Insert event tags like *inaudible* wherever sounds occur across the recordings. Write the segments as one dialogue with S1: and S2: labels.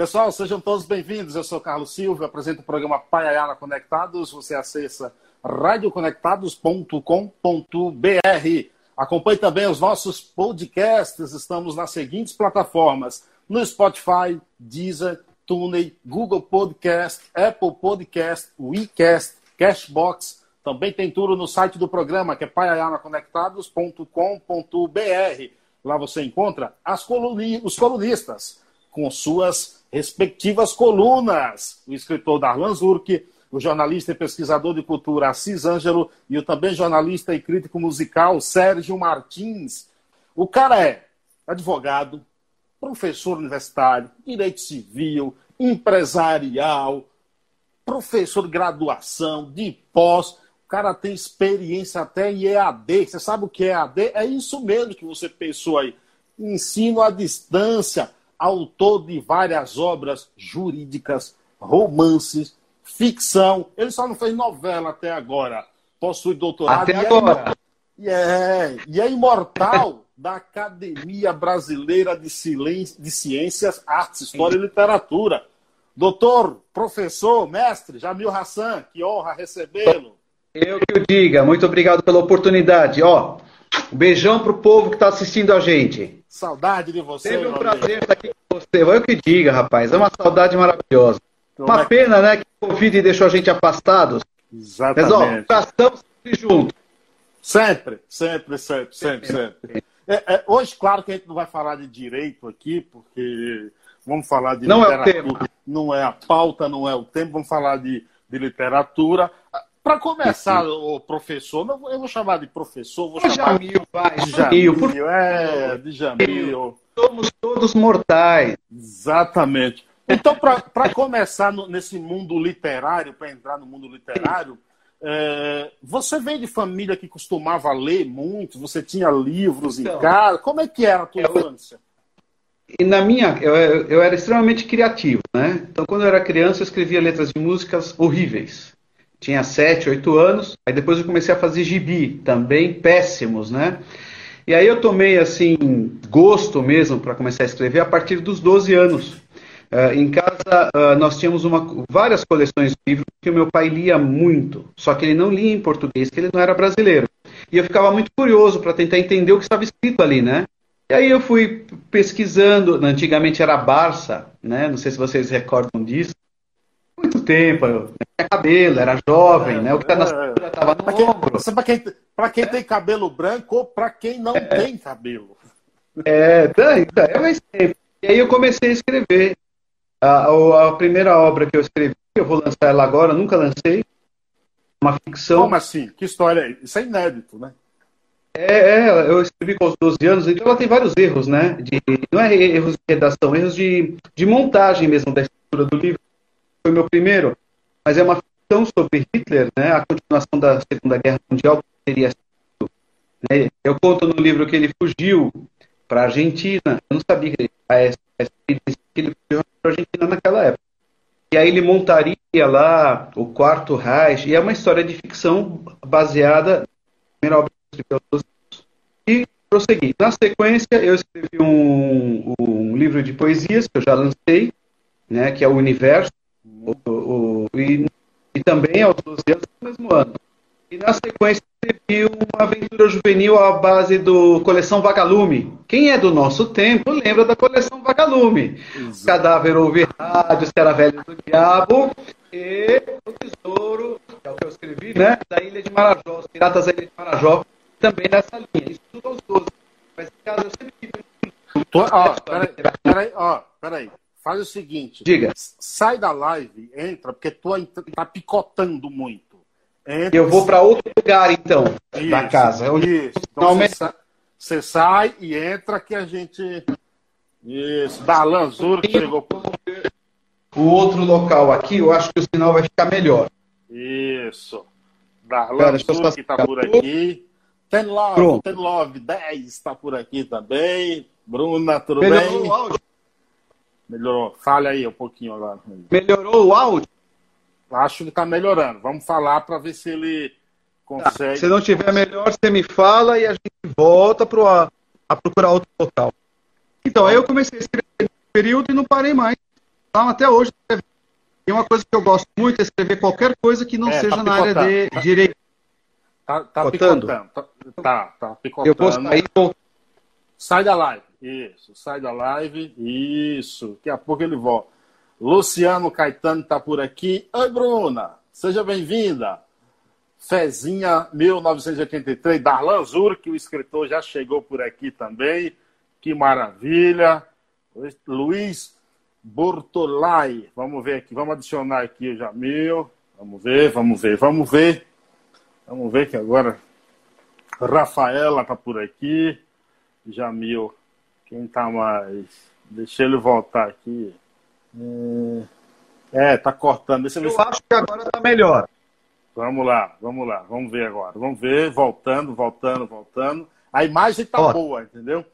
S1: Pessoal, sejam todos bem-vindos. Eu sou Carlos Silva, apresento o programa Paiayana Conectados. Você acessa radioconectados.com.br. Acompanhe também os nossos podcasts. Estamos nas seguintes plataformas: no Spotify, Deezer, TuneIn, Google Podcast, Apple Podcast, WeCast, Cashbox. Também tem tudo no site do programa, que é paiayanaconectados.com.br. Lá você encontra as coluni os colunistas com suas respectivas colunas. O escritor Darlan Zurk, o jornalista e pesquisador de cultura Assis Ângelo e o também jornalista e crítico musical Sérgio Martins. O cara é advogado, professor universitário, direito civil, empresarial, professor de graduação, de pós. O cara tem experiência até em EAD. Você sabe o que é EAD? É isso mesmo que você pensou aí. Ensino à distância, autor de várias obras jurídicas, romances, ficção. Ele só não fez novela até agora. Possui doutorado.
S2: Até e é agora.
S1: É, e é imortal da Academia Brasileira de, Silêncio, de Ciências, Artes, História e Literatura. Doutor, professor, mestre Jamil Hassan, que honra recebê-lo.
S2: Eu que o diga, muito obrigado pela oportunidade. Ó, um beijão pro povo que está assistindo a gente.
S1: Saudade de você.
S2: Sempre um prazer estar aqui você. Eu que diga, rapaz, é uma saudade maravilhosa. Como uma pena, né, que o Covid deixou a gente afastados.
S1: Exatamente. Mas,
S2: ó, estamos sempre juntos.
S1: Sempre, sempre, sempre, sempre, sempre. É, é, hoje, claro que a gente não vai falar de direito aqui, porque vamos falar de
S2: não literatura. É o tema.
S1: Não é a pauta, não é o tempo, vamos falar de, de literatura. Para começar, o professor, eu vou chamar de professor, vou
S2: o
S1: chamar
S2: Jamil, vai,
S1: de Jamil, por... é, de Jamil.
S2: Somos todos mortais.
S1: Exatamente. Então, para começar no, nesse mundo literário, para entrar no mundo literário, é, você vem de família que costumava ler muito? Você tinha livros então, em casa? Como é que era a tua eu, infância?
S2: E na minha, eu, eu era extremamente criativo, né? Então, quando eu era criança, eu escrevia letras de músicas horríveis. Tinha sete, oito anos. Aí depois eu comecei a fazer gibi, também péssimos, né? E aí eu tomei assim gosto mesmo para começar a escrever a partir dos 12 anos. Uh, em casa, uh, nós tínhamos uma, várias coleções de livros que o meu pai lia muito, só que ele não lia em português, que ele não era brasileiro. E eu ficava muito curioso para tentar entender o que estava escrito ali, né? E aí eu fui pesquisando, antigamente era Barça, né? Não sei se vocês recordam disso. Muito tempo, eu tinha cabelo, era jovem, é, né? O que está na cintura estava no ombro.
S1: Para quem, quem tem cabelo branco ou para quem não é. tem cabelo.
S2: É, então, é mais tempo. E aí eu comecei a escrever. A, a, primeira obra que eu escrevi, eu vou lançar ela agora, nunca lancei. Uma ficção.
S1: Como assim? Que história é? Isso é inédito, né?
S2: É, é, eu escrevi com os 12 anos, então ela tem vários erros, né? De, não é erros de redação, erros de, de montagem mesmo da estrutura do livro. Foi meu primeiro, mas é uma ficção sobre Hitler, né? A continuação da Segunda Guerra Mundial teria sido. Né? Eu conto no livro que ele fugiu para a Argentina. Eu não sabia que ele, ele fugiu para a Argentina naquela época. E aí ele montaria lá o Quarto Reich, e é uma história de ficção baseada na primeira obra e prossegui. Na sequência, eu escrevi um, um, livro de poesias que eu já lancei, né, que é o Universo, o, o, e, e, também aos 12 anos do mesmo ano. E na sequência, escrevi uma aventura juvenil à base do Coleção Vagalume. Quem é do nosso tempo lembra da Coleção Vagalume. Exato. Cadáver ouve rádio, Será Velho do Diabo e o Tesouro, que é o que eu escrevi, né? Da Ilha de Marajó, os Piratas da Ilha de Marajó, também nessa linha. Isso tudo aos 12. Mas em casa eu sempre tive.
S1: Ó, peraí, peraí, ó, peraí. Faz o seguinte.
S2: Diga.
S1: Sai da live, entra, porque tu tá picotando muito.
S2: Entra, eu vou para outro lugar, então, isso, da casa.
S1: Eu... Isso. Então você, você sai e entra que a gente. Isso. Da Lanzura que chegou.
S2: O outro local aqui, eu acho que o sinal vai ficar melhor.
S1: Isso. Da Lanzura que está por aqui. Ten Love, Pronto. Ten Love 10 está por aqui também. Bruna, tudo Melhorou bem? O áudio? Melhorou. Fale aí um pouquinho agora.
S2: Melhorou o áudio?
S1: Acho que está melhorando. Vamos falar para ver se ele consegue.
S2: Tá. Se não tiver melhor, você me fala e a gente volta pro, a, a procurar outro local. Então, aí eu comecei a escrever no período e não parei mais. Então, até hoje, e uma coisa que eu gosto muito é escrever qualquer coisa que não é, seja tá na área de direito.
S1: Tá, tá picotando. Tá, tá, tá picotando. Eu vou sair Sai da live. Isso, sai da live. Isso. Daqui a pouco ele volta. Luciano Caetano está por aqui. Oi, Bruna. Seja bem-vinda. Fezinha 1983, Darlan Zur, que o escritor já chegou por aqui também. Que maravilha. Luiz Bortolai. Vamos ver aqui, vamos adicionar aqui o Jamil. Vamos ver, vamos ver, vamos ver. Vamos ver que agora Rafaela está por aqui. Jamil. Quem está mais? Deixa ele voltar aqui. É, tá cortando. Deixa
S2: eu, eu acho que agora tá melhor.
S1: Vamos lá, vamos lá, vamos ver agora. Vamos ver, voltando, voltando, voltando. A imagem tá Ó. boa, entendeu?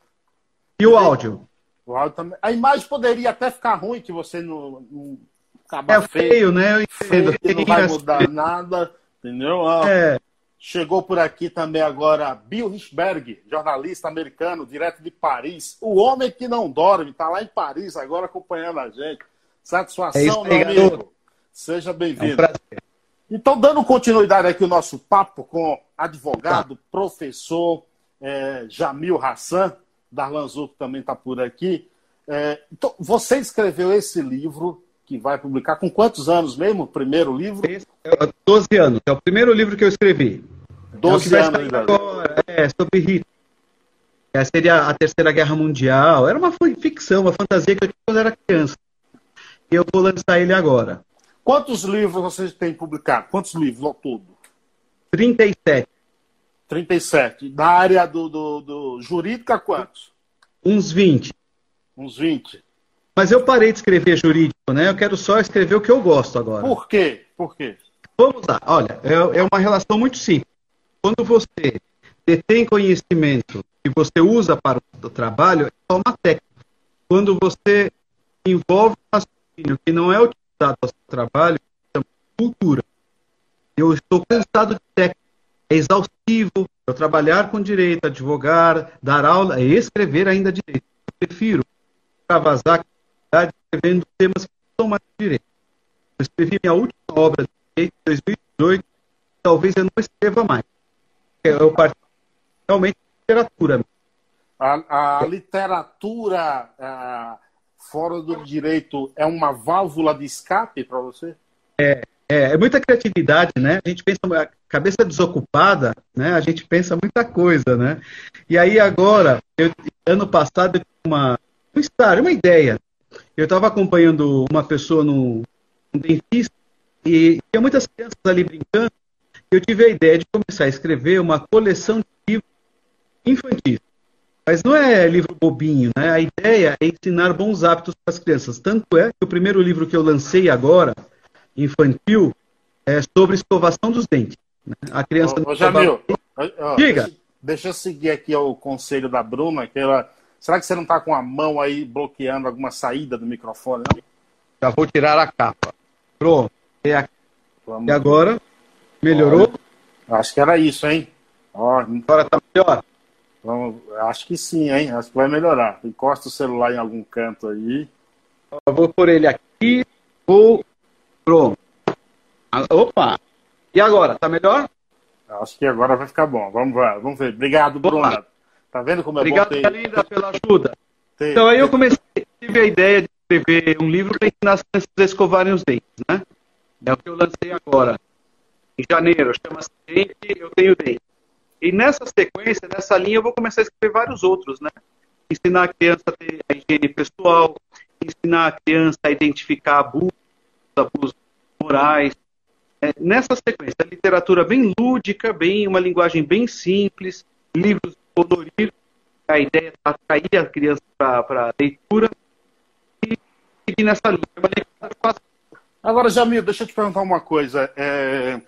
S2: E o áudio?
S1: O áudio também. A imagem poderia até ficar ruim, que você não, não
S2: acaba é feio, feio, né? Eu entendo.
S1: Feio, não vai mudar nada, entendeu? Ah, é. Chegou por aqui também agora Bill Richberg, jornalista americano, direto de Paris. O homem que não dorme, está lá em Paris agora acompanhando a gente. Satisfação, é meu amigo. Seja bem-vindo. É um então, dando continuidade aqui o nosso papo com advogado, tá. professor é, Jamil Hassan, Darlan Zuc também está por aqui. É, então, você escreveu esse livro que vai publicar com quantos anos mesmo? O primeiro livro?
S2: É, 12 anos. É o primeiro livro que eu escrevi.
S1: 12 é anos
S2: agora. É, sobre Hitler. É, seria a Terceira Guerra Mundial. Era uma ficção, uma fantasia que eu tinha quando era criança. E eu vou lançar ele agora.
S1: Quantos livros vocês têm publicado? Quantos livros ao todo?
S2: 37.
S1: 37. Da área do, do, do jurídica, quantos?
S2: Uns 20.
S1: Uns 20.
S2: Mas eu parei de escrever jurídico, né? Eu quero só escrever o que eu gosto agora.
S1: Por quê? Por quê?
S2: Vamos lá. Olha, é, é uma relação muito simples. Quando você detém conhecimento e você usa para o trabalho, é só uma técnica. Quando você envolve um raciocínio que não é utilizado para o seu trabalho, é cultura. Eu estou cansado de técnica. É exaustivo. Eu trabalhar com direito, advogar, dar aula, e escrever ainda direito. Eu prefiro extravasar escrevendo temas que são mais direito. Eu escrevi minha última obra de direito em 2018, talvez eu não escreva mais eu participo realmente de literatura.
S1: A, a literatura a, fora do direito é uma válvula de escape para você?
S2: É, é, é, muita criatividade, né? A gente pensa, a cabeça desocupada, né? A gente pensa muita coisa, né? E aí agora, eu, ano passado, eu tive uma, um estágio, uma ideia. Eu estava acompanhando uma pessoa no um dentista e tinha muitas crianças ali brincando eu tive a ideia de começar a escrever uma coleção de livros infantis. Mas não é livro bobinho, né? A ideia é ensinar bons hábitos para as crianças. Tanto é que o primeiro livro que eu lancei agora, infantil, é sobre escovação dos dentes. Né? A criança.
S1: Ô, ô Jamil, ó, Diga. Deixa, deixa, eu seguir aqui o conselho da Bruna, que ela. Será que você não está com a mão aí bloqueando alguma saída do microfone? Não?
S2: Já vou tirar a capa. Pronto. E agora? Melhorou?
S1: Olha, acho que era isso, hein?
S2: Ó, Agora tá melhor.
S1: Vamos, acho que sim, hein? Acho que vai melhorar. Encosta o celular em algum canto aí.
S2: Eu vou por ele aqui. Vou. Pronto. Ah, opa! E agora? Tá melhor?
S1: Acho que agora vai ficar bom. Vamos ver. Vamos ver. Obrigado, Bruna. Tá vendo como é
S2: Obrigado, bom ter... linda, pela ajuda. Tem, então aí eu comecei, tive a ideia de escrever um livro para ensinar as crianças a escovarem os dentes, né? É o que eu lancei agora em janeiro, chama-se Dente, eu tenho dente. E nessa sequência, nessa linha, eu vou começar a escrever vários outros, né? Ensinar a criança a ter a higiene pessoal, ensinar a criança a identificar abusos, abusos morais. É, nessa sequência, literatura bem lúdica, bem uma linguagem bem simples, livros a ideia é atrair a criança para a leitura e seguir nessa linha.
S1: Agora, Jamil, deixa eu te perguntar uma coisa. É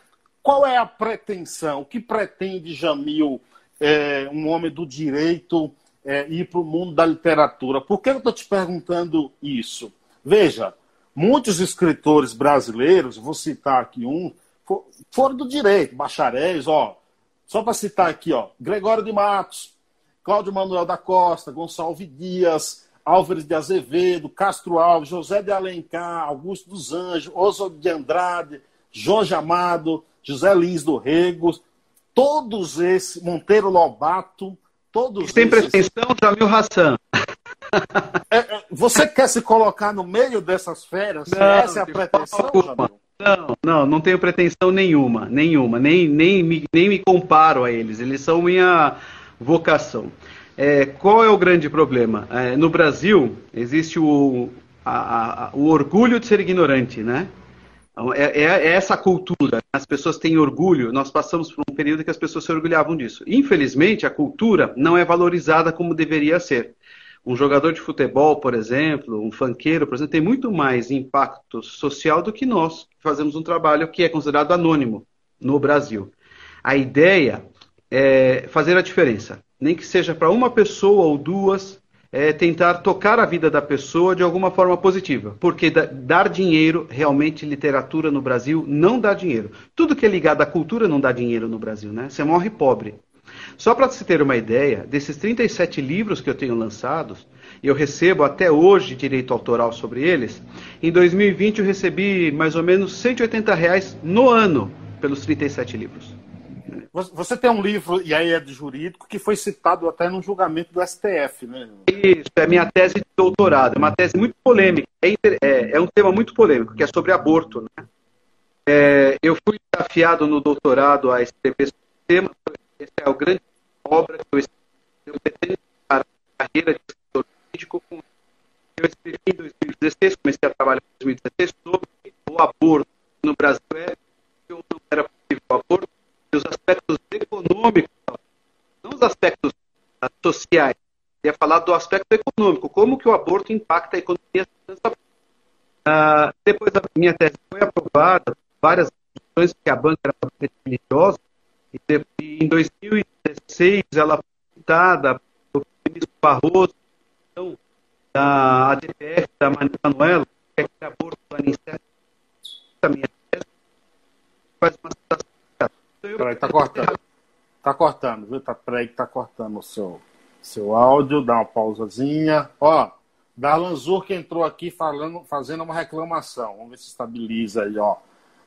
S1: qual é a pretensão? O que pretende Jamil, é, um homem do direito, é, ir para o mundo da literatura? Por que eu estou te perguntando isso? Veja, muitos escritores brasileiros, vou citar aqui um, foram do direito, bacharéis, ó, só para citar aqui, ó, Gregório de Matos, Cláudio Manuel da Costa, Gonçalves Dias, Álvares de Azevedo, Castro Alves, José de Alencar, Augusto dos Anjos, Oswald de Andrade, Jorge Amado, José Lins do Rego, todos esses, Monteiro Lobato, todos
S2: Tem esses... pretensão, Jamil Hassan.
S1: É, é, você quer se colocar no meio dessas feras? Não, essa é a pretensão, Jamil?
S2: Não, não, não tenho pretensão nenhuma, nenhuma, nem, nem, me, nem me comparo a eles, eles são minha vocação. É, qual é o grande problema? É, no Brasil, existe o, a, a, o orgulho de ser ignorante, né? Então, é, é, é, essa cultura. As pessoas têm orgulho. Nós passamos por um período que as pessoas se orgulhavam disso. Infelizmente, a cultura não é valorizada como deveria ser. Um jogador de futebol, por exemplo, um fanqueiro, por exemplo, tem muito mais impacto social do que nós, que fazemos um trabalho que é considerado anônimo no Brasil. A ideia é fazer a diferença, nem que seja para uma pessoa ou duas, é tentar tocar a vida da pessoa de alguma forma positiva. Porque dar dinheiro, realmente, literatura no Brasil não dá dinheiro. Tudo que é ligado à cultura não dá dinheiro no Brasil, né? Você morre pobre. Só para se ter uma ideia, desses 37 livros que eu tenho lançados, eu recebo até hoje direito autoral sobre eles, em 2020 eu recebi mais ou menos 180 reais no ano pelos 37 livros.
S1: Você tem um livro, e aí é de jurídico, que foi citado até no julgamento do STF, né?
S2: Isso, é minha tese de doutorado. É uma tese muito polêmica. É, é, é um tema muito polêmico, que é sobre aborto. Né? É, eu fui desafiado no doutorado a escrever sobre o tema. Essa é a grande obra que eu. Eu pretendo a carreira de escritor jurídico. Eu escrevi em 2016, comecei a trabalhar em 2016 sobre o aborto no Brasil. É, não era possível o aborto os aspectos econômicos, não os aspectos sociais. Eu ia falar do aspecto econômico, como que o aborto impacta a economia. Ah, depois a minha tese foi aprovada, várias questões que a banca era religiosa, e em 2016 ela foi citada pelo ministro Barroso, então, da ADPF, da Manuela, que é que aborto anistésico, a minha tese,
S1: faz uma citação Peraí, tá cortando. Tá cortando, viu? Tá, peraí que tá cortando o seu, seu áudio, dá uma pausazinha. Ó, Darlan Zur entrou aqui falando, fazendo uma reclamação. Vamos ver se estabiliza aí, ó.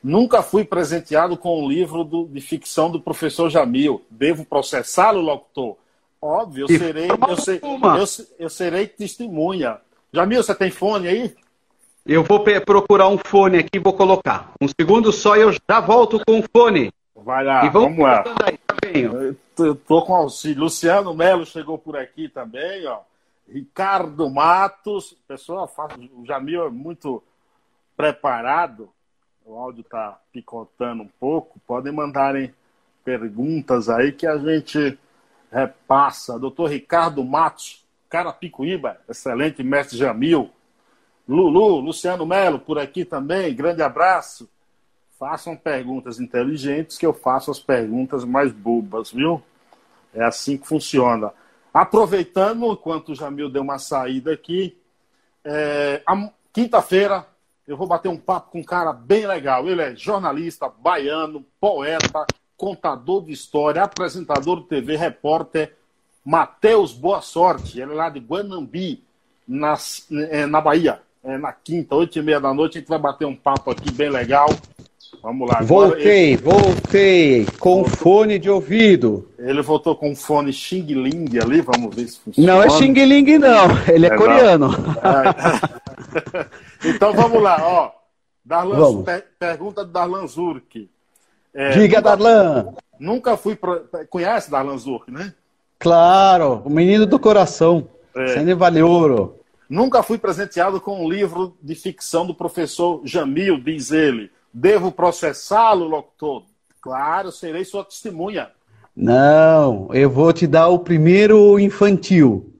S1: Nunca fui presenteado com um livro do, de ficção do professor Jamil. Devo processá-lo, locutor? Óbvio, eu serei, eu, ser, eu, eu serei testemunha. Jamil, você tem fone aí?
S2: Eu vou procurar um fone aqui e vou colocar. Um segundo só e eu já volto com o fone.
S1: Vai lá, vamos, vamos lá. Aí, tá eu tô com auxílio. Luciano Melo chegou por aqui também, ó. Ricardo Matos, pessoal, o Jamil é muito preparado. O áudio tá picotando um pouco. Podem mandarem perguntas aí que a gente repassa. Doutor Ricardo Matos, Carapicuíba, excelente mestre Jamil. Lulu, Luciano Melo por aqui também, grande abraço façam perguntas inteligentes que eu faço as perguntas mais bobas, viu? É assim que funciona. Aproveitando, enquanto o Jamil deu uma saída aqui, é, quinta-feira eu vou bater um papo com um cara bem legal. Ele é jornalista, baiano, poeta, contador de história, apresentador de TV, repórter, Matheus Boa Sorte. Ele é lá de Guanambi, nas, é, na Bahia. É, na quinta, oito e meia da noite, a gente vai bater um papo aqui bem legal. Vamos lá.
S2: Voltei, ele... voltei, com voltou. fone de ouvido.
S1: Ele voltou com fone Xing Ling ali, vamos ver se funciona.
S2: Não é Xing Ling, não, ele é, é coreano. *laughs*
S1: Então vamos lá, ó. Darlan, vamos. Per pergunta do Darlan Zurk.
S2: É, Diga, nunca, Darlan.
S1: Nunca fui. Pro... Conhece Darlan Zurk, né?
S2: Claro, o menino do coração. É. Sene vale ouro.
S1: Nunca fui presenteado com um livro de ficção do professor Jamil, diz ele. Devo processá-lo, locutor? Claro, serei sua testemunha.
S2: Não, eu vou te dar o primeiro infantil.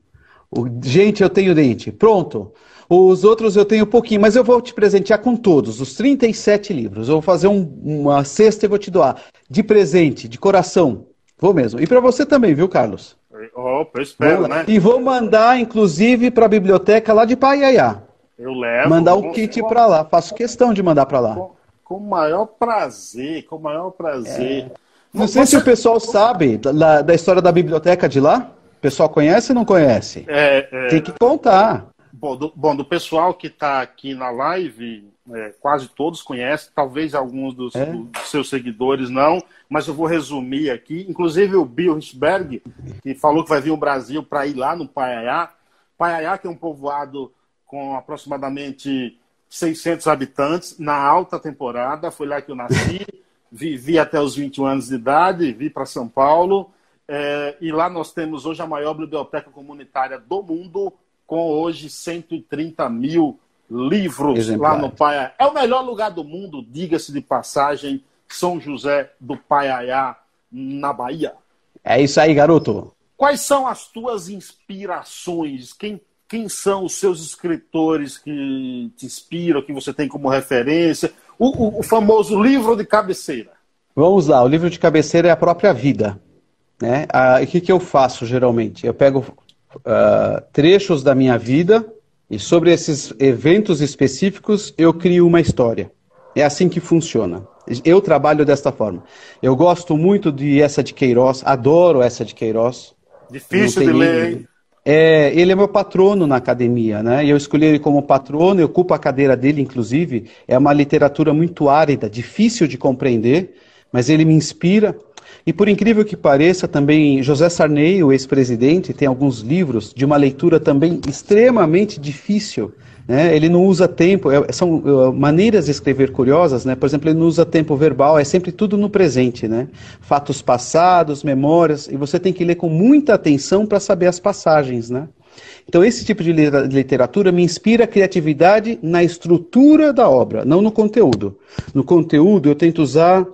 S2: O, gente, eu tenho dente. Pronto. Os outros eu tenho pouquinho, mas eu vou te presentear com todos, os 37 livros. Eu vou fazer um, uma cesta e vou te doar. De presente, de coração. Vou mesmo. E para você também, viu, Carlos?
S1: Opa, eu espero, né?
S2: E vou mandar, inclusive, para a biblioteca lá de Paiaiá.
S1: Eu levo.
S2: Mandar o kit para lá. Faço questão de mandar para lá.
S1: Com o maior prazer, com o maior prazer. É.
S2: Não sei se o pessoal sabe da, da, história da biblioteca de lá. pessoal conhece ou não conhece?
S1: É, é...
S2: Tem que contar.
S1: Bom do, bom, do pessoal que está aqui na live, é, quase todos conhecem, talvez alguns dos, é. dos, seus seguidores não, mas eu vou resumir aqui. Inclusive o Bill Richberg, que falou que vai vir ao Brasil para ir lá no Paiaiá. Paiaiá, que é um povoado com aproximadamente 600 habitantes, na alta temporada, foi lá que eu nasci, *laughs* vivi até os 21 anos de idade, vim para São Paulo, é, e lá nós temos hoje a maior biblioteca comunitária do mundo, com hoje 130 mil livros Exemplar. lá no Paiaiá. É o melhor lugar do mundo, diga-se de passagem, São José do Paiaiá, na Bahia.
S2: É isso aí, garoto.
S1: Quais são as tuas inspirações? Quem, quem são os seus escritores que te inspiram, que você tem como referência? O, o, o famoso livro de cabeceira.
S2: Vamos lá, o livro de cabeceira é a própria vida. Né? Ah, o que, que eu faço geralmente? Eu pego uh, trechos da minha vida e sobre esses eventos específicos, eu crio uma história. É assim que funciona. Eu trabalho desta forma. Eu gosto muito de essa de Queiroz, adoro essa de Queiroz.
S1: Difícil de ler, hein?
S2: É, ele é meu patrono na academia, né? Eu escolhi ele como patrono, eu ocupo a cadeira dele, inclusive. É uma literatura muito árida, difícil de compreender, mas ele me inspira. E por incrível que pareça, também José Sarney, o ex-presidente, tem alguns livros de uma leitura também extremamente difícil. Né? Ele não usa tempo, é, são uh, maneiras de escrever curiosas, né? por exemplo, ele não usa tempo verbal, é sempre tudo no presente. Né? Fatos passados, memórias, e você tem que ler com muita atenção para saber as passagens. Né? Então, esse tipo de literatura me inspira a criatividade na estrutura da obra, não no conteúdo. No conteúdo, eu tento usar é,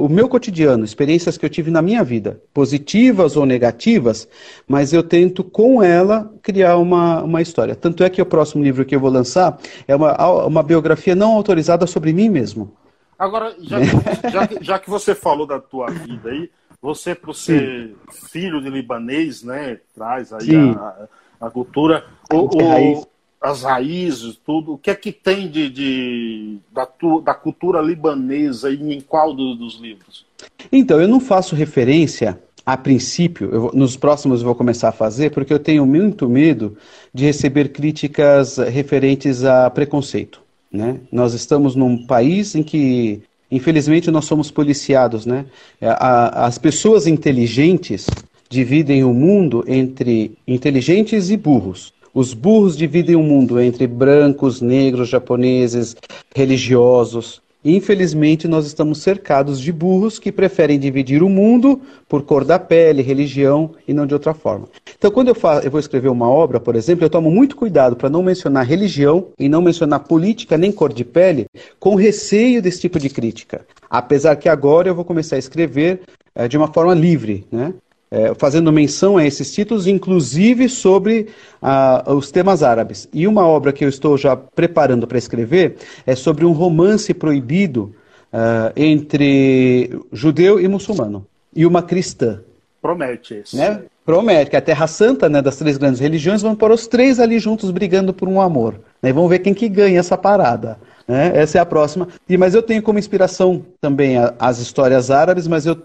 S2: o meu cotidiano, experiências que eu tive na minha vida, positivas ou negativas, mas eu tento com ela criar uma, uma história. Tanto é que o próximo livro que eu vou lançar é uma, uma biografia não autorizada sobre mim mesmo.
S1: Agora, já que, já, já que você falou da tua vida aí, você, por ser Sim. filho de libanês, né, traz aí a, a, cultura. O, o, as raízes, tudo. O que é que tem de, de da, tu, da cultura libanesa e em qual do, dos livros?
S2: Então, eu não faço referência a princípio, nos próximos eu vou começar a fazer, porque eu tenho muito medo de receber críticas referentes a preconceito. Né? Nós estamos num país em que, infelizmente, nós somos policiados. Né? A, as pessoas inteligentes dividem o mundo entre inteligentes e burros. Os burros dividem o mundo entre brancos, negros, japoneses, religiosos. Infelizmente, nós estamos cercados de burros que preferem dividir o mundo por cor da pele, religião e não de outra forma. Então, quando eu, faço, eu vou escrever uma obra, por exemplo, eu tomo muito cuidado para não mencionar religião e não mencionar política nem cor de pele, com receio desse tipo de crítica. Apesar que agora eu vou começar a escrever é, de uma forma livre, né? É, fazendo menção a esses títulos, inclusive sobre ah, os temas árabes. E uma obra que eu estou já preparando para escrever é sobre um romance proibido ah, entre judeu e muçulmano, e uma cristã.
S1: Promete isso.
S2: Né? Promete, que a Terra Santa né, das três grandes religiões vão pôr os três ali juntos brigando por um amor. Né? Vamos ver quem que ganha essa parada. Né? Essa é a próxima. E, mas eu tenho como inspiração também a, as histórias árabes, mas eu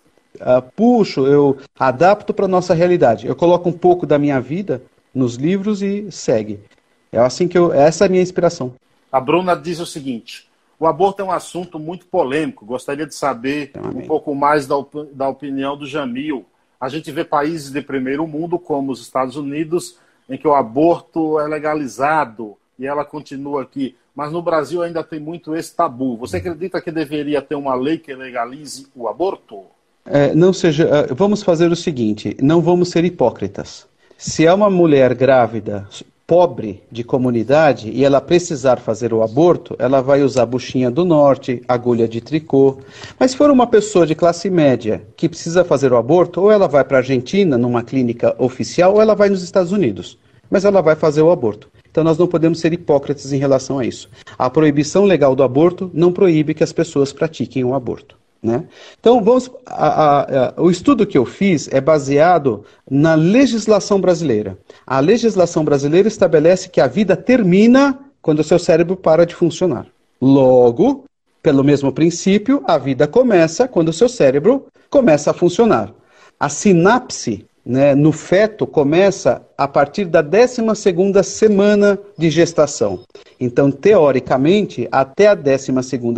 S2: uh, puxo, eu adapto para a nossa realidade. Eu coloco um pouco da minha vida nos livros e segue. É assim que eu, essa é a minha inspiração.
S1: A Bruna diz o seguinte: o aborto é um assunto muito polêmico. Gostaria de saber um pouco mais da, da opinião do Jamil. A gente vê países de primeiro mundo, como os Estados Unidos, em que o aborto é legalizado e ela continua aqui. Mas no Brasil ainda tem muito esse tabu. Você acredita que deveria ter uma lei que legalize o aborto?
S2: É, não seja, é, vamos fazer o seguinte: não vamos ser hipócritas. Se é uma mulher grávida, pobre de comunidade e ela precisar fazer o aborto, ela vai usar buchinha do norte, agulha de tricô. Mas se for uma pessoa de classe média que precisa fazer o aborto, ou ela vai para a Argentina, numa clínica oficial, ou ela vai nos Estados Unidos. Mas ela vai fazer o aborto. Então nós não podemos ser hipócritas em relação a isso. A proibição legal do aborto não proíbe que as pessoas pratiquem o aborto. Né? Então, vamos, a, a, a, o estudo que eu fiz é baseado na legislação brasileira. A legislação brasileira estabelece que a vida termina quando o seu cérebro para de funcionar. Logo, pelo mesmo princípio, a vida começa quando o seu cérebro começa a funcionar. A sinapse né, no feto começa a partir da 12 semana de gestação. Então, teoricamente, até a 12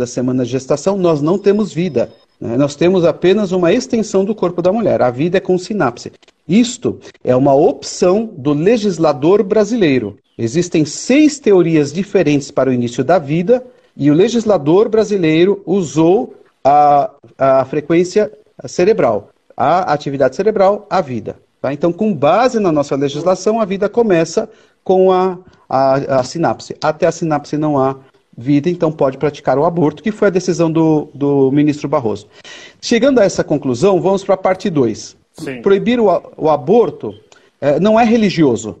S2: semana de gestação, nós não temos vida. Né? Nós temos apenas uma extensão do corpo da mulher. A vida é com sinapse. Isto é uma opção do legislador brasileiro. Existem seis teorias diferentes para o início da vida e o legislador brasileiro usou a, a frequência cerebral a atividade cerebral, a vida. Tá? Então, com base na nossa legislação, a vida começa com a, a, a, sinapse. Até a sinapse não há vida, então pode praticar o aborto, que foi a decisão do, do ministro Barroso. Chegando a essa conclusão, vamos para a parte 2. Proibir o, o aborto é, não é religioso.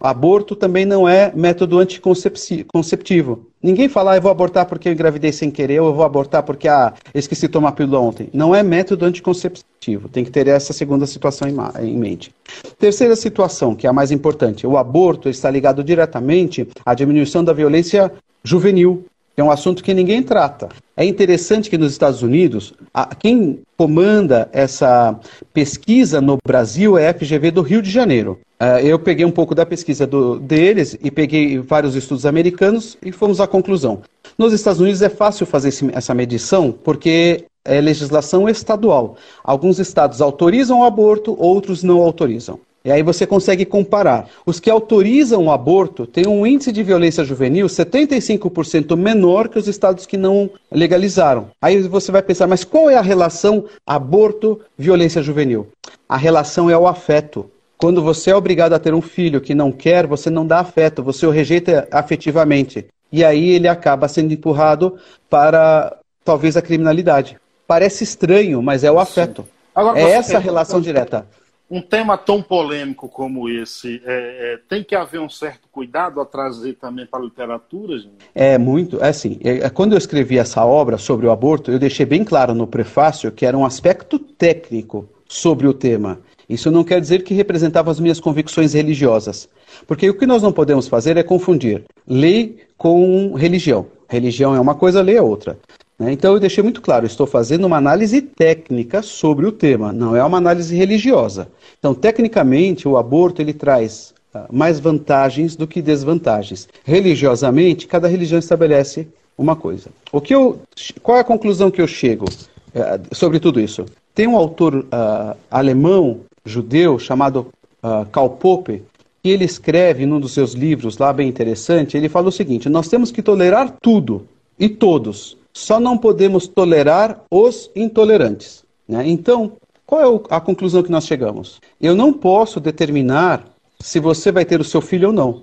S2: Aborto também não é método anticonceptivo. Ninguém fala, ah, eu vou abortar porque eu engravidei sem querer, ou eu vou abortar porque ah, esqueci de tomar pílula ontem. Não é método anticonceptivo. Tem que ter essa segunda situação em, em mente. Terceira situação, que é a mais importante. O aborto está ligado diretamente à diminuição da violência juvenil é um assunto que ninguém trata. É interessante que nos Estados Unidos, a, quem comanda essa pesquisa no Brasil é a FGV do Rio de Janeiro. Uh, eu peguei um pouco da pesquisa do, deles e peguei vários estudos americanos e fomos à conclusão. Nos Estados Unidos é fácil fazer esse, essa medição porque é legislação estadual. Alguns estados autorizam o aborto, outros não autorizam. E aí você consegue comparar. Os que autorizam o aborto têm um índice de violência juvenil 75% menor que os estados que não legalizaram. Aí você vai pensar, mas qual é a relação aborto-violência juvenil? A relação é o afeto. Quando você é obrigado a ter um filho que não quer, você não dá afeto, você o rejeita afetivamente. E aí ele acaba sendo empurrado para talvez a criminalidade. Parece estranho, mas é o afeto. Agora, é essa relação direta
S1: um tema tão polêmico como esse, é, é, tem que haver um certo cuidado a trazer também para a literatura, gente?
S2: É muito, é assim, é, quando eu escrevi essa obra sobre o aborto, eu deixei bem claro no prefácio que era um aspecto técnico sobre o tema. Isso não quer dizer que representava as minhas convicções religiosas. Porque o que nós não podemos fazer é confundir lei com religião. Religião é uma coisa, lei é outra. Né? Então eu deixei muito claro, estou fazendo uma análise técnica sobre o tema, não é uma análise religiosa. Então, tecnicamente, o aborto ele traz uh, mais vantagens do que desvantagens. Religiosamente, cada religião estabelece uma coisa. O que eu, qual é a conclusão que eu chego uh, sobre tudo isso? Tem um autor uh, alemão, judeu, chamado uh, Karl Popper, que ele escreve num dos seus livros lá bem interessante, ele fala o seguinte: nós temos que tolerar tudo e todos, só não podemos tolerar os intolerantes. Né? Então, qual é a conclusão que nós chegamos? Eu não posso determinar se você vai ter o seu filho ou não.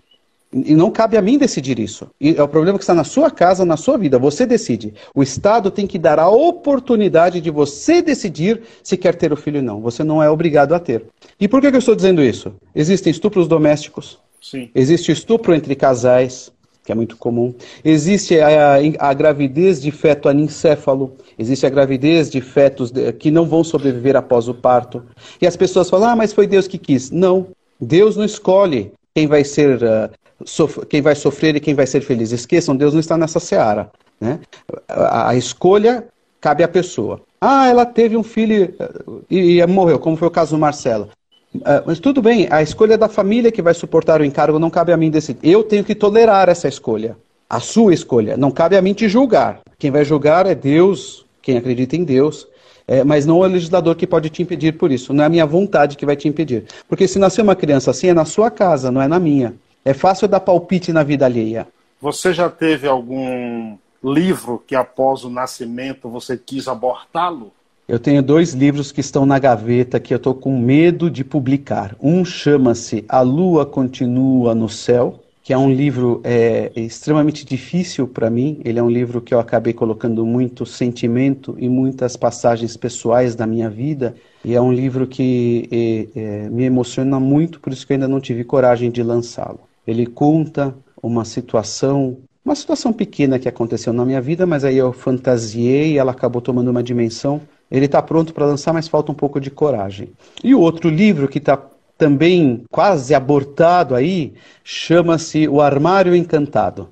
S2: E não cabe a mim decidir isso. E é o problema que está na sua casa, na sua vida. Você decide. O Estado tem que dar a oportunidade de você decidir se quer ter o filho ou não. Você não é obrigado a ter. E por que, eu estou dizendo isso? Existem estupros domésticos. Sim. Existe estupro entre casais que é muito comum. Existe a, a, gravidez de feto anencéfalo, existe a gravidez de fetos que não vão sobreviver após o parto. E as pessoas falam, ah, mas foi Deus que quis. Não, Deus não escolhe quem vai ser, uh, quem vai sofrer e quem vai ser feliz. Esqueçam, Deus não está nessa seara. Né? A, a escolha cabe à pessoa. Ah, ela teve um filho uh, e, e morreu, como foi o caso do Marcelo. Uh, mas tudo bem, a escolha é da família que vai suportar o encargo, não cabe a mim decidir. Eu tenho que tolerar essa escolha, a sua escolha. Não cabe a mim te julgar. Quem vai julgar é Deus, quem acredita em Deus. É, mas não é o legislador que pode te impedir por isso. Não é a minha vontade que vai te impedir. Porque se nascer uma criança assim, é na sua casa, não é na minha. É fácil dar palpite na vida alheia.
S1: Você já teve algum livro que após o nascimento você quis abortá-lo?
S2: Eu tenho dois livros que estão na gaveta que eu estou com medo de publicar. Um chama-se A Lua Continua no Céu, que é um livro é, extremamente difícil para mim. Ele é um livro que eu acabei colocando muito sentimento e muitas passagens pessoais da minha vida. E é um livro que é, é, me emociona muito, por isso que eu ainda não tive coragem de lançá-lo. Ele conta uma situação uma situação pequena que aconteceu na minha vida, mas aí eu fantasiei e ela acabou tomando uma dimensão ele está pronto para lançar, mas falta um pouco de coragem. E o outro livro que está também quase abortado aí chama-se O Armário Encantado.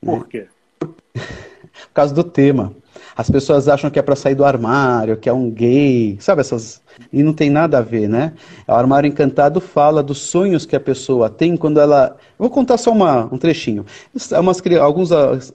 S1: Por né? quê? *laughs*
S2: Por causa do tema. As pessoas acham que é para sair do armário, que é um gay, sabe essas e não tem nada a ver, né? O Armário Encantado fala dos sonhos que a pessoa tem quando ela. Vou contar só uma, um trechinho. Umas, alguns,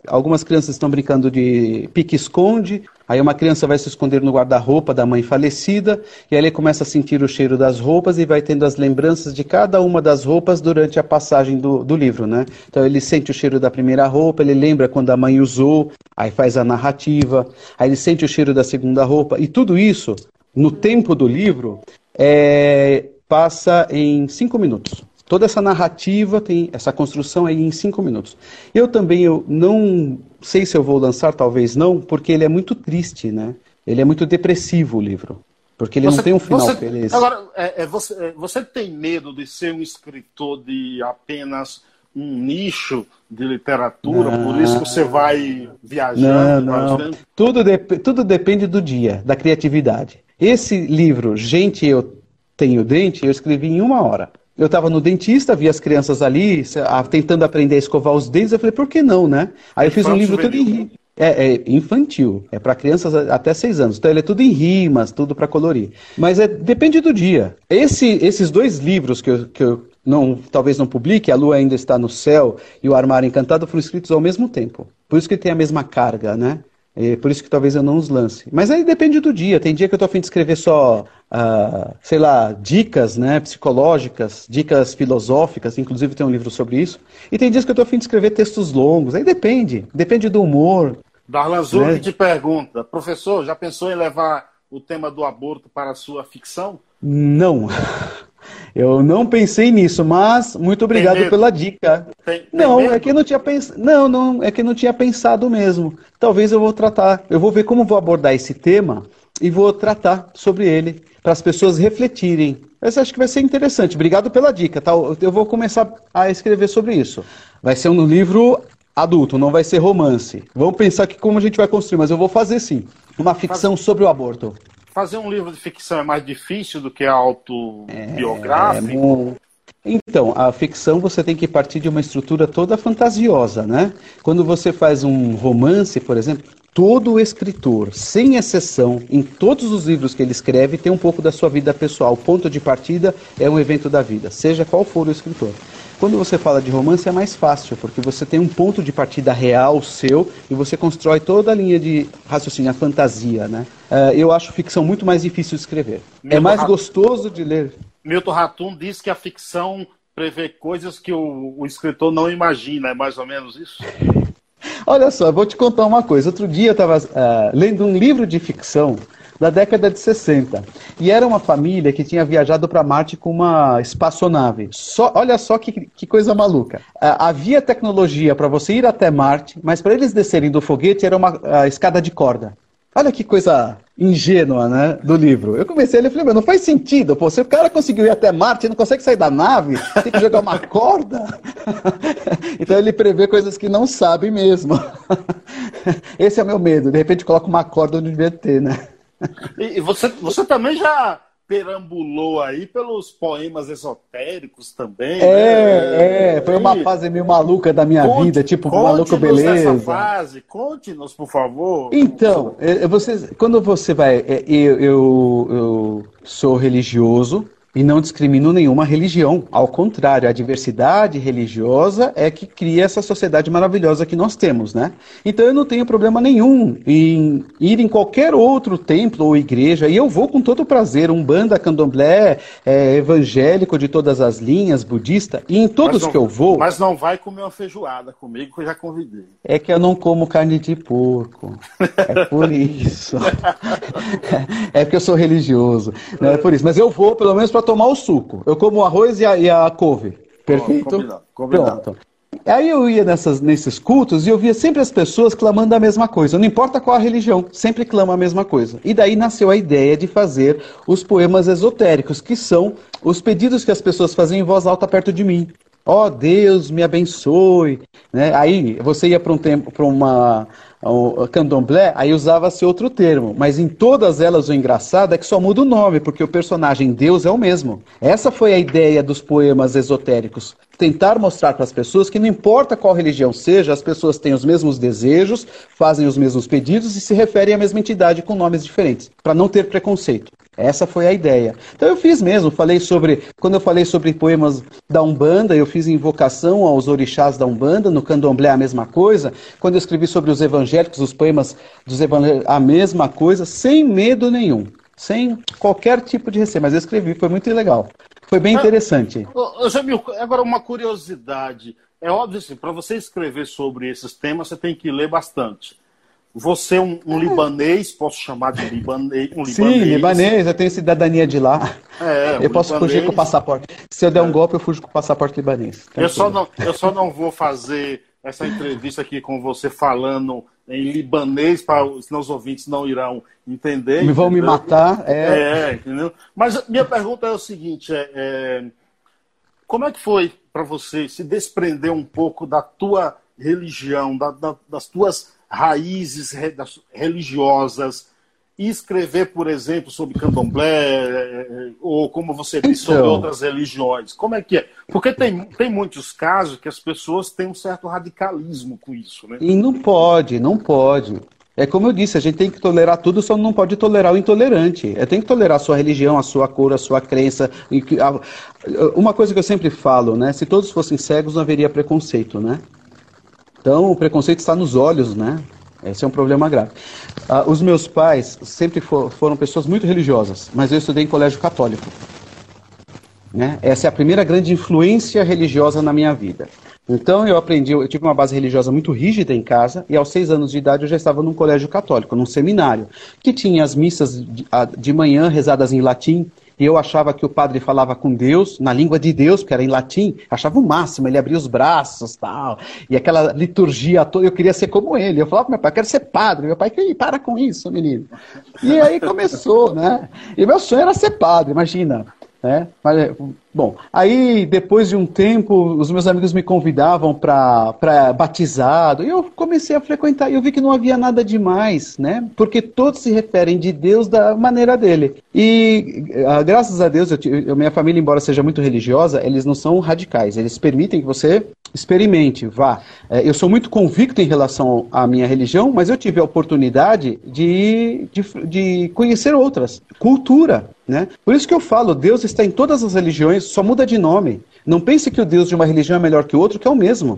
S2: algumas crianças estão brincando de pique-esconde, Aí uma criança vai se esconder no guarda-roupa da mãe falecida, e aí ele começa a sentir o cheiro das roupas e vai tendo as lembranças de cada uma das roupas durante a passagem do, do livro, né? Então ele sente o cheiro da primeira roupa, ele lembra quando a mãe usou, aí faz a narrativa, aí ele sente o cheiro da segunda roupa, e tudo isso, no tempo do livro, é, passa em cinco minutos. Toda essa narrativa tem essa construção aí em cinco minutos. Eu também eu não sei se eu vou lançar, talvez não, porque ele é muito triste, né? Ele é muito depressivo o livro. Porque ele você, não tem um final
S1: você,
S2: feliz.
S1: Agora, é, é, você, é, você tem medo de ser um escritor de apenas um nicho de literatura, não, por isso que você vai viajando?
S2: Não, não. Tudo, de, tudo depende do dia, da criatividade. Esse livro, Gente, Eu Tenho Dente, eu escrevi em uma hora. Eu estava no dentista, vi as crianças ali tentando aprender a escovar os dentes. Eu falei, por que não, né? Aí eu fiz um livro todo em é, é, infantil, é para crianças até seis anos. Então ele é tudo em rimas, tudo para colorir. Mas é, depende do dia. Esse, esses dois livros que eu, que eu não, talvez não publique, A Lua Ainda Está no Céu e O Armário Encantado foram escritos ao mesmo tempo. Por isso que tem a mesma carga, né? E por isso que talvez eu não os lance. Mas aí depende do dia. Tem dia que eu estou afim de escrever só, uh, sei lá, dicas né, psicológicas, dicas filosóficas, inclusive tem um livro sobre isso. E tem dias que eu estou afim de escrever textos longos. Aí depende. Depende do humor.
S1: Darlan Zul né? te pergunta, professor, já pensou em levar o tema do aborto para a sua ficção?
S2: Não. Eu não pensei nisso, mas muito obrigado pela dica. Tem, tem não, medo? é que não tinha pensado. Não, não, é que não tinha pensado mesmo. Talvez eu vou tratar. Eu vou ver como vou abordar esse tema e vou tratar sobre ele para as pessoas refletirem. Essa acho que vai ser interessante. Obrigado pela dica, tá? Eu vou começar a escrever sobre isso. Vai ser um livro adulto, não vai ser romance. Vamos pensar que como a gente vai construir, mas eu vou fazer sim. Uma ficção sobre o aborto
S1: fazer um livro de ficção é mais difícil do que autobiográfico?
S2: É, então, a ficção você tem que partir de uma estrutura toda fantasiosa, né? Quando você faz um romance, por exemplo, todo escritor, sem exceção, em todos os livros que ele escreve, tem um pouco da sua vida pessoal. O ponto de partida é um evento da vida, seja qual for o escritor. Quando você fala de romance é mais fácil, porque você tem um ponto de partida real seu e você constrói toda a linha de raciocínio, a fantasia, né? Uh, eu acho ficção muito mais difícil de escrever. É Milton é mais Ratum, gostoso de ler.
S1: Milton Ratum diz que a ficção prevê coisas que o, o escritor não imagina, é mais ou menos isso? *laughs*
S2: Olha só, vou te contar uma coisa. Outro dia eu estava uh, lendo um livro de ficção da década de 60. E era uma família que tinha viajado para Marte com uma espaçonave. Só, olha só que, que coisa maluca. Uh, havia tecnologia para você ir até Marte, mas para eles descerem do foguete era uma uh, escada de corda. Olha que coisa ingênua, né, do livro. Eu comecei a ler e falei, mas não faz sentido, pô, se o cara conseguiu ir até Marte, não consegue sair da nave, tem que jogar uma corda. *laughs* então ele prevê coisas que não sabe mesmo. *laughs* Esse é o meu medo, de repente coloca uma corda onde devia ter, né?
S1: E você, você também já perambulou aí pelos poemas esotéricos também.
S2: É, né? é, foi uma fase meio maluca da minha conte, vida, tipo maluco beleza. Essa
S1: fase, conte-nos, por favor.
S2: Então, é, você, quando você vai, é, eu, eu, eu sou religioso, e não discrimino nenhuma religião. Ao contrário, a diversidade religiosa é que cria essa sociedade maravilhosa que nós temos, né? Então eu não tenho problema nenhum em ir em qualquer outro templo ou igreja, e eu vou com todo prazer, um banda candomblé, é, evangélico de todas as linhas, budista, e em todos
S1: não,
S2: que eu vou...
S1: Mas não vai comer uma feijoada comigo, que eu já convidei.
S2: É que eu não como carne de porco. É por *laughs* isso. *laughs* é porque eu sou religioso, né? É por isso. Mas eu vou, pelo menos, para para tomar o suco. Eu como o arroz e a, e a couve. Perfeito? Combinado, combinado. Pronto. Aí eu ia nessas, nesses cultos e eu via sempre as pessoas clamando a mesma coisa. Não importa qual a religião, sempre clama a mesma coisa. E daí nasceu a ideia de fazer os poemas esotéricos, que são os pedidos que as pessoas fazem em voz alta perto de mim. Ó oh, Deus, me abençoe. Né? Aí você ia para um tempo, para uma o candomblé, aí usava-se outro termo. Mas em todas elas o engraçado é que só muda o nome, porque o personagem Deus é o mesmo. Essa foi a ideia dos poemas esotéricos. Tentar mostrar para as pessoas que não importa qual religião seja, as pessoas têm os mesmos desejos, fazem os mesmos pedidos e se referem à mesma entidade com nomes diferentes, para não ter preconceito. Essa foi a ideia. Então eu fiz mesmo, falei sobre, quando eu falei sobre poemas da Umbanda, eu fiz invocação aos orixás da Umbanda, no Candomblé a mesma coisa. Quando eu escrevi sobre os evangélicos, os poemas dos evangélicos, a mesma coisa, sem medo nenhum, sem qualquer tipo de receio, mas eu escrevi, foi muito legal. Foi bem interessante.
S1: Ô, Jamil, agora uma curiosidade. É óbvio assim, para você escrever sobre esses temas, você tem que ler bastante. Você é um, um libanês, posso chamar de libanês, um libanês.
S2: Sim, libanês, eu tenho cidadania de lá. É, eu um posso libanês. fugir com o passaporte. Se eu der um é. golpe, eu fujo com o passaporte libanês.
S1: Eu só, não, eu só não vou fazer essa entrevista aqui com você falando em libanês, para senão os ouvintes não irão entender.
S2: Me vão entendeu? me matar.
S1: É. é, entendeu? Mas minha pergunta é o seguinte: é, é como é que foi para você se desprender um pouco da tua religião, da, da, das tuas raízes religiosas e escrever, por exemplo, sobre candomblé, eh, ou como você disse, então, sobre outras religiões? Como é que é? Porque tem, tem muitos casos que as pessoas têm um certo radicalismo com isso, né?
S2: E não pode, não pode. É como eu disse, a gente tem que tolerar tudo, só não pode tolerar o intolerante. É, tem que tolerar a sua religião, a sua cor, a sua crença. Uma coisa que eu sempre falo, né? Se todos fossem cegos, não haveria preconceito, né? Então, o preconceito está nos olhos, né? Esse é um problema grave. Uh, os meus pais sempre for, foram pessoas muito religiosas, mas eu estudei em colégio católico. Né? Essa é a primeira grande influência religiosa na minha vida. Então eu aprendi, eu tive uma base religiosa muito rígida em casa e aos seis anos de idade eu já estava num colégio católico, num seminário, que tinha as missas de, de manhã rezadas em latim, e eu achava que o padre falava com Deus, na língua de Deus, porque era em latim, achava o máximo, ele abria os braços tal, e aquela liturgia toda, eu queria ser como ele. Eu falava meu pai, quero ser padre. Meu pai, que para com isso, menino. E aí começou, né? E meu sonho era ser padre, imagina. Né? Mas, bom, aí depois de um tempo, os meus amigos me convidavam para batizado, e eu comecei a frequentar, e eu vi que não havia nada demais, né? Porque todos se referem de Deus da maneira dele. E ah, graças a Deus, eu, eu, minha família, embora seja muito religiosa, eles não são radicais, eles permitem que você experimente, vá. É, eu sou muito convicto em relação à minha religião, mas eu tive a oportunidade de, de, de conhecer outras. Cultura, né? Por isso que eu falo, Deus está em todas as religiões, só muda de nome. Não pense que o Deus de uma religião é melhor que o outro, que é o mesmo.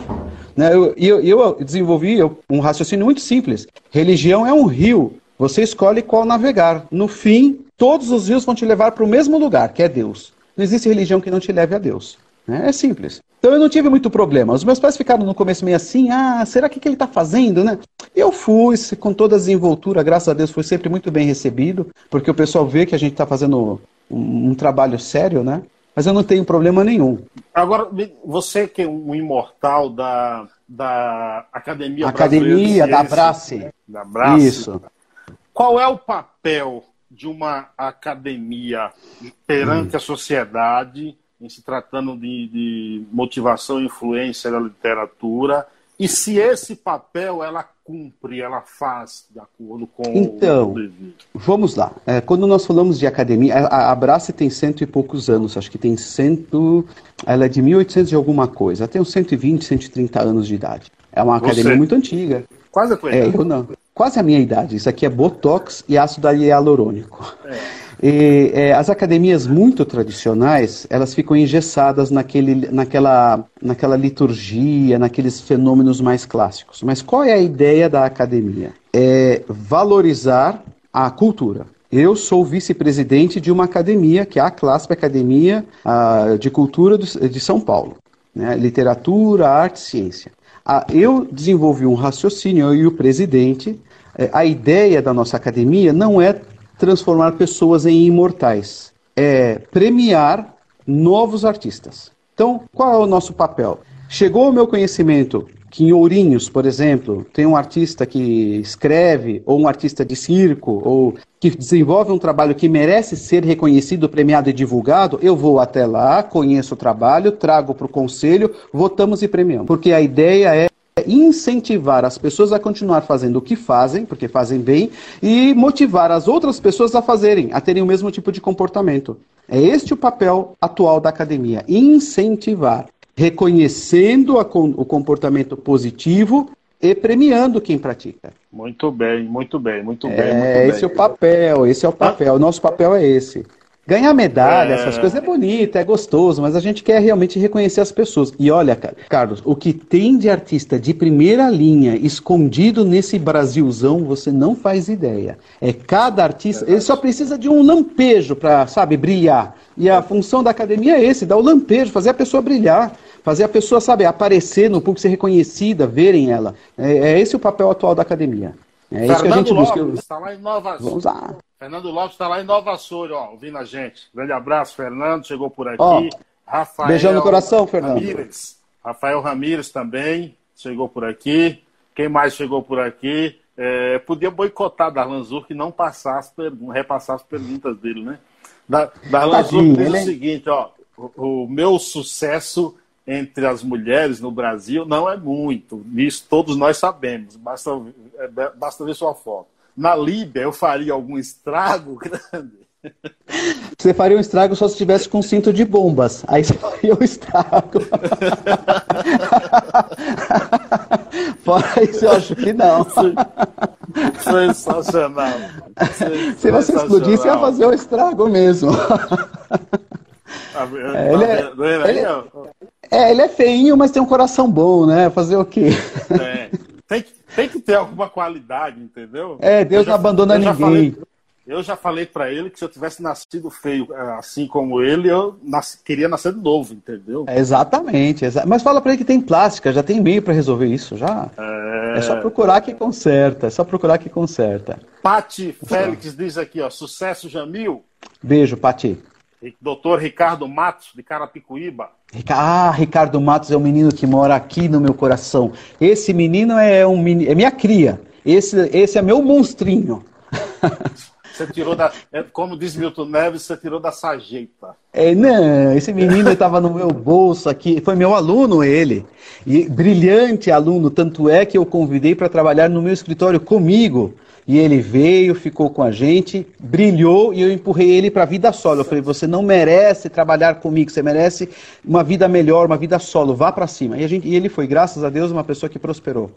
S2: Né? Eu, eu, eu desenvolvi um raciocínio muito simples. Religião é um rio. Você escolhe qual navegar. No fim, todos os rios vão te levar para o mesmo lugar, que é Deus. Não existe religião que não te leve a Deus. Né? É simples. Então eu não tive muito problema. Os meus pais ficaram no começo meio assim, ah, será que, que ele está fazendo, né? Eu fui, com toda a desenvoltura, graças a Deus, fui sempre muito bem recebido, porque o pessoal vê que a gente está fazendo um, um, trabalho sério, né? Mas eu não tenho problema nenhum.
S1: Agora, você que é um imortal da, da Academia
S2: Academia da Brace.
S1: Da Brace. Isso. Qual é o papel de uma academia perante hum. a sociedade em se tratando de, de motivação e influência da literatura, e se esse papel ela cumpre, ela faz de acordo com
S2: então, o vamos lá. É, quando nós falamos de academia, a, a Brace tem cento e poucos anos, acho que tem cento, ela é de 1800 e alguma coisa, tem uns 120, 130 anos de idade. É uma Você, academia muito antiga.
S1: Quase a tua
S2: é, Eu não. Quase a minha idade. Isso aqui é Botox e ácido hialurônico. É. E, é, as academias muito tradicionais, elas ficam engessadas naquele, naquela, naquela liturgia, naqueles fenômenos mais clássicos. Mas qual é a ideia da academia? É valorizar a cultura. Eu sou vice-presidente de uma academia, que é a Clássica Academia de Cultura de São Paulo. Né? Literatura, arte, ciência. Eu desenvolvi um raciocínio, eu e o presidente. Uh, a ideia da nossa academia não é transformar pessoas em imortais, é premiar novos artistas. Então, qual é o nosso papel? Chegou ao meu conhecimento que em Ourinhos, por exemplo, tem um artista que escreve, ou um artista de circo, ou que desenvolve um trabalho que merece ser reconhecido, premiado e divulgado, eu vou até lá, conheço o trabalho, trago para o conselho, votamos e premiamos. Porque a ideia é incentivar as pessoas a continuar fazendo o que fazem, porque fazem bem, e motivar as outras pessoas a fazerem, a terem o mesmo tipo de comportamento. É este o papel atual da academia: incentivar, reconhecendo a, o comportamento positivo e premiando quem pratica.
S1: Muito bem, muito bem, muito bem.
S2: É,
S1: muito bem.
S2: esse é o papel, esse é o papel. O nosso papel é esse. Ganhar medalha, é... essas coisas é bonito, é gostoso, mas a gente quer realmente reconhecer as pessoas. E olha, Carlos, o que tem de artista de primeira linha escondido nesse Brasilzão, você não faz ideia. É cada artista, ele só precisa de um lampejo para, sabe, brilhar. E a função da academia é esse, dar o lampejo, fazer a pessoa brilhar, fazer a pessoa, sabe, aparecer no público, ser reconhecida, verem ela. É, é esse o papel atual da academia. É
S1: Fernando
S2: isso que a gente
S1: busca.
S2: Lopes,
S1: está lá em Nova
S2: Vamos lá.
S1: Fernando Lopes está lá em Nova Açores, ó, ouvindo a gente. Grande abraço, Fernando, chegou por aqui.
S2: Ó,
S1: Rafael
S2: beijão no coração, Fernando.
S1: Ramírez. Rafael Ramírez também chegou por aqui. Quem mais chegou por aqui? É, podia boicotar Darlan Zur que não passasse, repassar as perguntas dele, né? Da, Darlan Zur diz ele... o seguinte, ó, o, o meu sucesso entre as mulheres no Brasil não é muito. Isso todos nós sabemos. Basta, é, basta ver sua foto. Na Líbia, eu faria algum estrago *laughs* grande?
S2: Você faria um estrago só se tivesse com cinto de bombas. Aí você faria um estrago. *laughs* Fora isso, eu acho que não.
S1: Sensacional.
S2: Se você explodisse, ia fazer um estrago mesmo. *laughs* É, ele, é, ele, é, é, ele é feinho, mas tem um coração bom, né? Fazer o quê?
S1: É. Tem, tem que ter alguma qualidade, entendeu?
S2: É, Deus já, não abandona ninguém.
S1: Falei, eu já falei para ele que se eu tivesse nascido feio é, assim como ele, eu nasci, queria nascer de novo, entendeu?
S2: É, exatamente, exa mas fala para ele que tem plástica, já tem meio para resolver isso, já. É... é... só procurar que conserta, é só procurar que conserta.
S1: Pati Félix diz aqui, ó, sucesso Jamil.
S2: Beijo, Pati.
S1: Doutor Ricardo Matos, de Carapicuíba.
S2: Ah, Ricardo Matos é um menino que mora aqui no meu coração. Esse menino é um é minha cria. Esse, esse é meu monstrinho. *laughs*
S1: Você tirou da. É, como diz Milton Neves, você tirou da sajeita.
S2: É, não, esse menino *laughs* estava no meu bolso aqui. Foi meu aluno, ele. E brilhante aluno, tanto é que eu convidei para trabalhar no meu escritório comigo. E ele veio, ficou com a gente, brilhou e eu empurrei ele para a vida solo. Eu falei: você não merece trabalhar comigo, você merece uma vida melhor, uma vida solo, vá para cima. E, a gente, e ele foi, graças a Deus, uma pessoa que prosperou.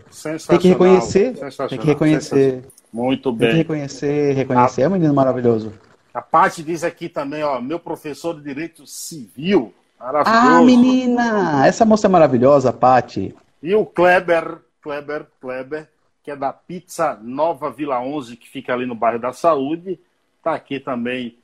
S2: Tem que reconhecer. Tem que reconhecer.
S1: Muito bem.
S2: Tem que reconhecer, reconhecer. A, é um menino maravilhoso.
S1: A Paty diz aqui também, ó, meu professor de Direito Civil.
S2: Ah, menina! Essa moça é maravilhosa, Paty.
S1: E o Kleber, Kleber, Kleber que é da Pizza Nova Vila 11, que fica ali no bairro da Saúde. Está aqui também,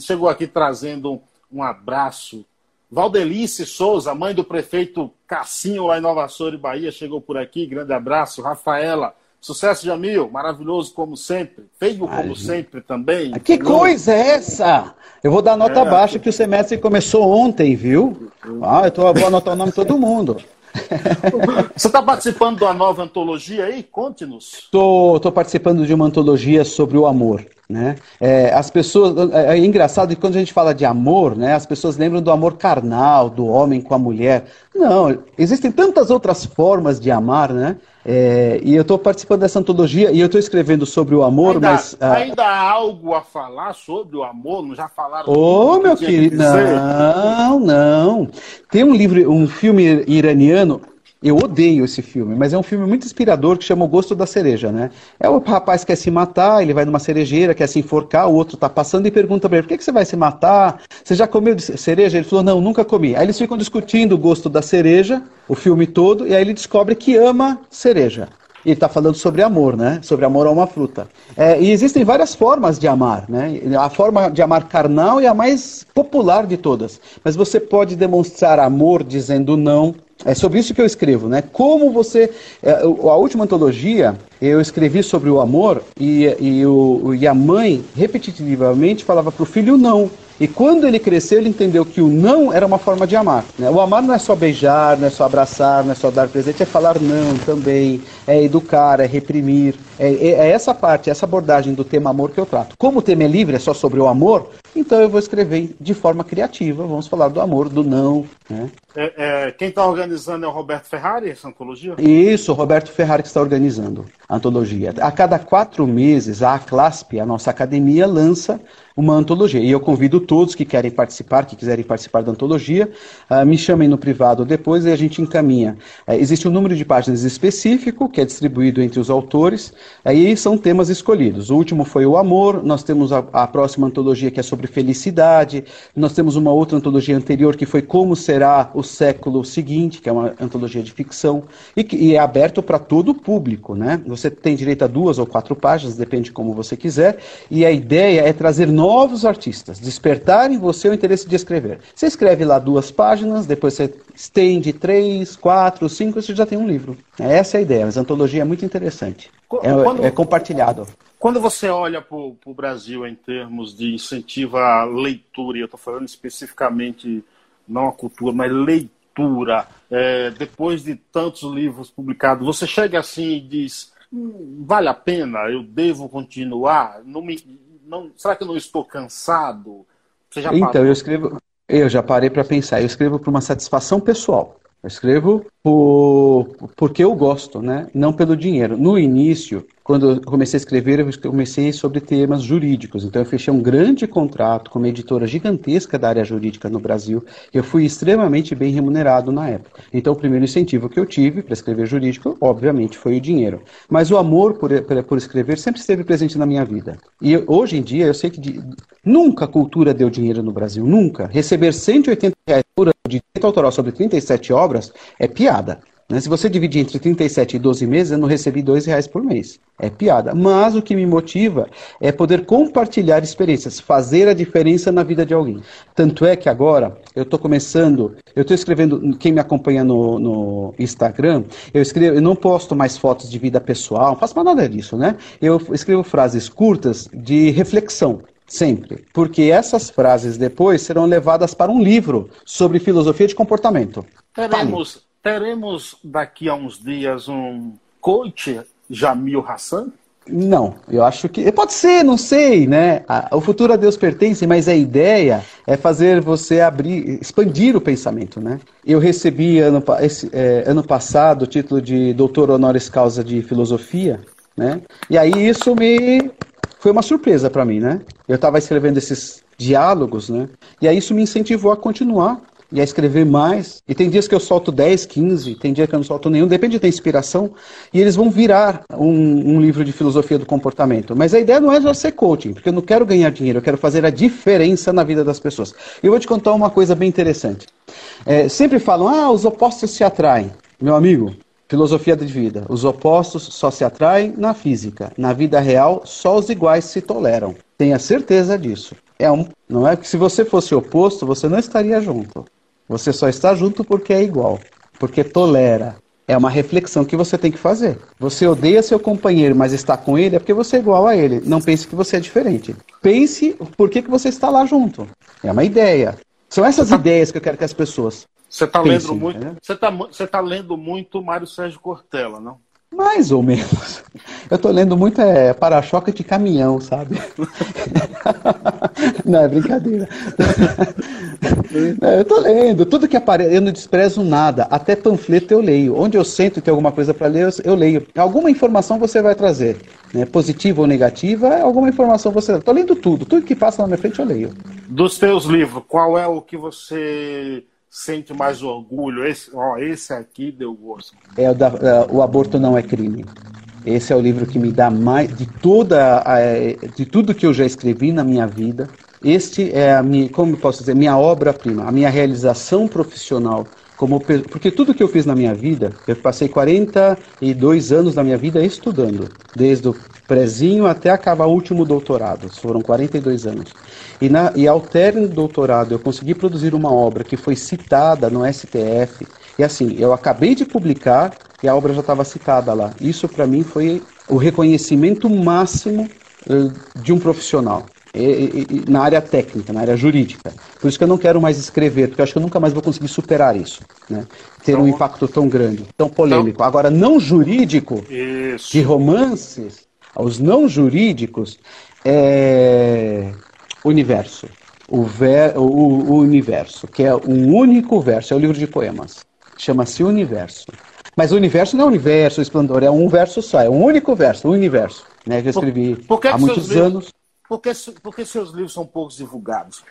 S1: chegou aqui trazendo um abraço. Valdelice Souza, mãe do prefeito Cassinho lá em Nova Açores, Bahia, chegou por aqui. Grande abraço. Rafaela, sucesso Jamil, maravilhoso como sempre. Feio como sempre também.
S2: Que coisa é essa? Eu vou dar nota é, baixa que o semestre começou ontem, viu? Ah, eu tô, vou anotar o nome de todo mundo. *laughs*
S1: Você está participando de uma nova antologia aí? Conte-nos.
S2: Estou participando de uma antologia sobre o amor. Né? É, as pessoas é, é, engraçado que quando a gente fala de amor, né, as pessoas lembram do amor carnal, do homem com a mulher. Não, existem tantas outras formas de amar, né? É, e eu estou participando dessa antologia e eu estou escrevendo sobre o amor,
S1: ainda,
S2: mas.
S1: Ah, ainda há algo a falar sobre o amor? Não já falaram?
S2: Ô, oh, meu querido. Que não, não. Tem um livro, um filme iraniano eu odeio esse filme, mas é um filme muito inspirador que chama O Gosto da Cereja, né? É o rapaz que quer se matar, ele vai numa cerejeira, quer se enforcar, o outro tá passando e pergunta pra ele, por que, que você vai se matar? Você já comeu cereja? Ele falou, não, nunca comi. Aí eles ficam discutindo o gosto da cereja, o filme todo, e aí ele descobre que ama cereja. Ele está falando sobre amor, né? Sobre amor a uma fruta. É, e existem várias formas de amar, né? A forma de amar carnal é a mais popular de todas. Mas você pode demonstrar amor dizendo não, é sobre isso que eu escrevo, né? Como você. É, a última antologia, eu escrevi sobre o amor e, e, o, e a mãe repetitivamente falava para o filho não. E quando ele cresceu, ele entendeu que o não era uma forma de amar. Né? O amar não é só beijar, não é só abraçar, não é só dar presente, é falar não também, é educar, é reprimir. É, é, é essa parte, essa abordagem do tema amor que eu trato. Como o tema é livre, é só sobre o amor, Então eu vou escrever de forma criativa, vamos falar do amor, do não. Né?
S1: É, é, quem está organizando é o Roberto Ferrari, essa antologia?
S2: Isso, o Roberto Ferrari que está organizando a antologia. A cada quatro meses, a CLASP, a nossa academia, lança uma antologia. E eu convido todos que querem participar, que quiserem participar da antologia, uh, me chamem no privado depois e a gente encaminha. Uh, existe um número de páginas específico que é distribuído entre os autores, uh, são temas escolhidos. O último foi o amor, nós temos a, a, próxima antologia que é sobre felicidade, nós temos uma outra antologia anterior que foi como será o século seguinte, que é uma antologia de ficção, e que e é aberto para todo o público. Né? Você tem direito a duas ou quatro páginas, depende de como você quiser, e a ideia é trazer novos artistas, despertar em você o interesse de escrever. Você escreve lá duas páginas, depois você estende três, quatro, cinco, você já tem um livro. Essa é a ideia, mas a antologia é muito interessante. É, quando, é compartilhado.
S1: Quando você olha para o Brasil em termos de incentivo à leitura, e eu estou falando especificamente não a cultura, mas leitura, é, depois de tantos livros publicados, você chega assim e diz, hum, vale a pena, eu devo continuar, não me, não, será que eu não estou cansado?
S2: então, eu escrevo, eu já parei para pensar, eu escrevo por uma satisfação pessoal. Eu escrevo por, porque eu gosto, né? não pelo dinheiro. No início, quando eu comecei a escrever, eu comecei sobre temas jurídicos. Então, eu fechei um grande contrato com uma editora gigantesca da área jurídica no Brasil. Eu fui extremamente bem remunerado na época. Então, o primeiro incentivo que eu tive para escrever jurídico, obviamente, foi o dinheiro. Mas o amor por, por, por escrever sempre esteve presente na minha vida. E hoje em dia, eu sei que de, nunca a cultura deu dinheiro no Brasil, nunca. Receber 180 reais por ano de direito autoral sobre 37 obras é piada. Né? Se você dividir entre 37 e 12 meses, eu não recebi dois reais por mês. É piada. Mas o que me motiva é poder compartilhar experiências, fazer a diferença na vida de alguém. Tanto é que agora eu estou começando, eu estou escrevendo, quem me acompanha no, no, Instagram, eu escrevo, eu não posto mais fotos de vida pessoal, não faço mais nada disso, né? Eu escrevo frases curtas de reflexão. Sempre. Porque essas frases depois serão levadas para um livro sobre filosofia de comportamento.
S1: Teremos, teremos daqui a uns dias um coach Jamil Hassan?
S2: Não, eu acho que. Pode ser, não sei, né? O futuro a Deus pertence, mas a ideia é fazer você abrir, expandir o pensamento, né? Eu recebi ano, esse, é, ano passado o título de doutor honoris causa de filosofia, né? E aí isso me foi uma surpresa para mim, né? Eu estava escrevendo esses diálogos, né? E aí isso me incentivou a continuar e a escrever mais. E tem dias que eu solto 10, 15, tem dia que eu não solto nenhum, depende da inspiração. E eles vão virar um, um livro de filosofia do comportamento. Mas a ideia não é só ser coaching, porque eu não quero ganhar dinheiro, eu quero fazer a diferença na vida das pessoas. Eu vou te contar uma coisa bem interessante. É, sempre falam, ah, os opostos se atraem. Meu amigo, Filosofia de vida. Os opostos só se atraem na física. Na vida real, só os iguais se toleram. Tenha certeza disso. É um, não é que se você fosse oposto, você não estaria junto. Você só está junto porque é igual, porque tolera. É uma reflexão que você tem que fazer. Você odeia seu companheiro, mas está com ele é porque você é igual a ele. Não pense que você é diferente. Pense por que, que você está lá junto. É uma ideia. São essas tá ideias que eu quero que as pessoas
S1: você está lendo muito. Né? Você está você tá lendo muito Mário Sérgio Cortella, não?
S2: Mais ou menos. Eu estou lendo muito é, para-choque de caminhão, sabe? *laughs* não, é brincadeira. eu estou lendo. Tudo que aparece, eu não desprezo nada. Até panfleto eu leio. Onde eu sento e tem alguma coisa para ler, eu leio. Alguma informação você vai trazer. Né? Positiva ou negativa, alguma informação você. Estou lendo tudo. Tudo que passa na minha frente eu leio.
S1: Dos teus livros, qual é o que você sente mais orgulho? Esse, ó, esse aqui deu gosto.
S2: É o, da, é, o aborto não é crime. Esse é o livro que me dá mais de toda a, de tudo que eu já escrevi na minha vida. Este é a minha, como posso dizer, minha obra-prima, a minha realização profissional como porque tudo que eu fiz na minha vida, eu passei 42 anos da minha vida estudando, desde o prezinho até acabar o último doutorado, foram 42 anos. E, na, e ao término do doutorado, eu consegui produzir uma obra que foi citada no STF, e assim, eu acabei de publicar e a obra já estava citada lá. Isso para mim foi o reconhecimento máximo uh, de um profissional na área técnica, na área jurídica. Por isso que eu não quero mais escrever, porque eu acho que eu nunca mais vou conseguir superar isso. Né? Ter então, um impacto tão grande, tão polêmico. Então, Agora, não jurídico, isso. de romances, os não jurídicos, é universo. o, ver, o, o universo, que é um único verso, é o livro de poemas. Chama-se Universo. Mas o universo não é o universo, o esplendor, é um verso só, é um único verso, o universo, né, que eu escrevi por, há muitos anos. Livros,
S1: por, que, por que seus livros são poucos divulgados?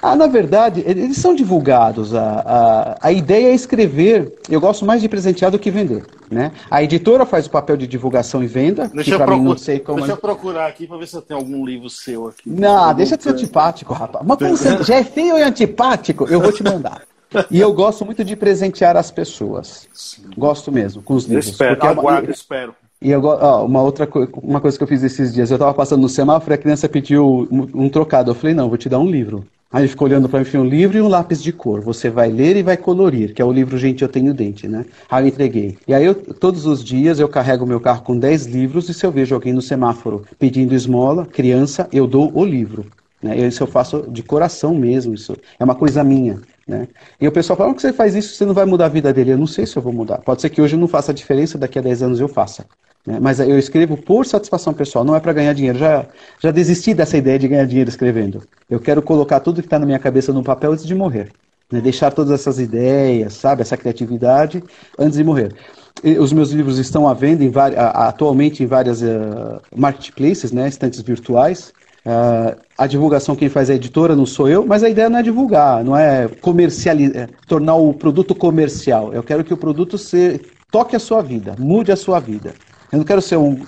S2: Ah, na verdade, eles são divulgados. A, a, a ideia é escrever. Eu gosto mais de presentear do que vender. Né? A editora faz o papel de divulgação e venda.
S1: Deixa, eu, procura, não sei como deixa eu procurar aqui para ver se eu tenho algum livro seu aqui.
S2: Não, deixa de ser antipático, rapaz. Mas como você *laughs* já é feio e antipático, eu vou te mandar. E eu gosto muito de presentear as pessoas. Sim. Gosto mesmo, com os livros. Eu
S1: espero, é uma... espero.
S2: E eu, ó, uma outra uma coisa que eu fiz esses dias, eu estava passando no semáforo e a criança pediu um, um trocado. Eu falei, não, vou te dar um livro. Aí ele ficou olhando para mim, um livro e um lápis de cor. Você vai ler e vai colorir, que é o livro Gente, Eu Tenho Dente, né? Aí eu entreguei. E aí eu, todos os dias eu carrego meu carro com 10 livros e se eu vejo alguém no semáforo pedindo esmola, criança, eu dou o livro. Né? Isso eu faço de coração mesmo, isso é uma coisa minha. Né? E o pessoal fala, que você faz isso, você não vai mudar a vida dele? Eu não sei se eu vou mudar. Pode ser que hoje eu não faça a diferença, daqui a 10 anos eu faça. Né? Mas eu escrevo por satisfação pessoal, não é para ganhar dinheiro. Já, já desisti dessa ideia de ganhar dinheiro escrevendo. Eu quero colocar tudo que está na minha cabeça no papel antes de morrer. Né? Deixar todas essas ideias, sabe, essa criatividade antes de morrer. E os meus livros estão à venda em atualmente em várias uh, marketplaces, né, estantes virtuais. Uh, a divulgação quem faz é a editora, não sou eu, mas a ideia não é divulgar, não é comercializar, é tornar o produto comercial. Eu quero que o produto se, toque a sua vida, mude a sua vida. Eu não quero ser um,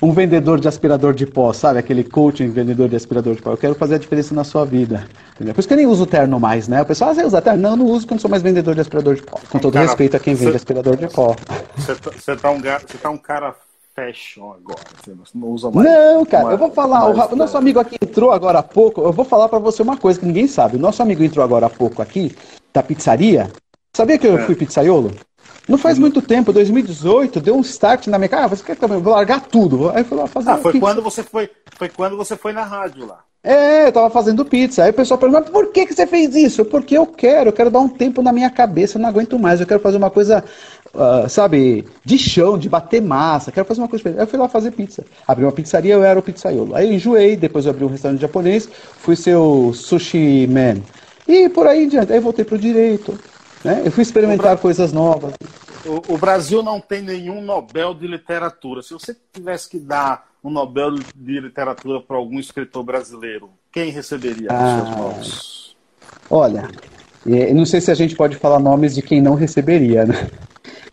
S2: um vendedor de aspirador de pó, sabe? Aquele coaching vendedor de aspirador de pó. Eu quero fazer a diferença na sua vida. Entendeu? Por isso que eu nem uso terno mais, né? O pessoal, ah, você usa terno? Não, eu não uso porque eu não sou mais vendedor de aspirador de pó. Com todo cara, respeito a quem vende aspirador de pó.
S1: Você tá, tá, um, tá um cara fashion agora. Você não usa mais.
S2: Não, cara, eu vou falar. o, o nosso amigo aqui entrou agora há pouco. Eu vou falar para você uma coisa que ninguém sabe. O nosso amigo entrou agora há pouco aqui, da pizzaria. Sabia que eu é. fui pizzaiolo? Não faz muito tempo, 2018, deu um start na minha cara, ah, você quer também? Vou largar tudo. Aí
S1: eu fazer. Ah, foi pizza. quando você foi, foi quando você foi na rádio lá.
S2: É, eu tava fazendo pizza. Aí o pessoal pergunta, por que, que você fez isso? Porque eu quero, eu quero dar um tempo na minha cabeça, eu não aguento mais, eu quero fazer uma coisa, uh, sabe, de chão, de bater massa, quero fazer uma coisa. Aí eu fui lá fazer pizza. Abri uma pizzaria, eu era o pizzaiolo. Aí eu enjoei, depois eu abri um restaurante japonês, fui ser o sushi man. E por aí em diante. Aí voltei pro direito. Né? Eu fui experimentar coisas novas.
S1: O, o, Brasil não tem nenhum Nobel de literatura. Se você tivesse que dar um Nobel de literatura para algum escritor brasileiro, quem receberia ah, seus mãos?
S2: Olha, não sei se a gente pode falar nomes de quem não receberia, né?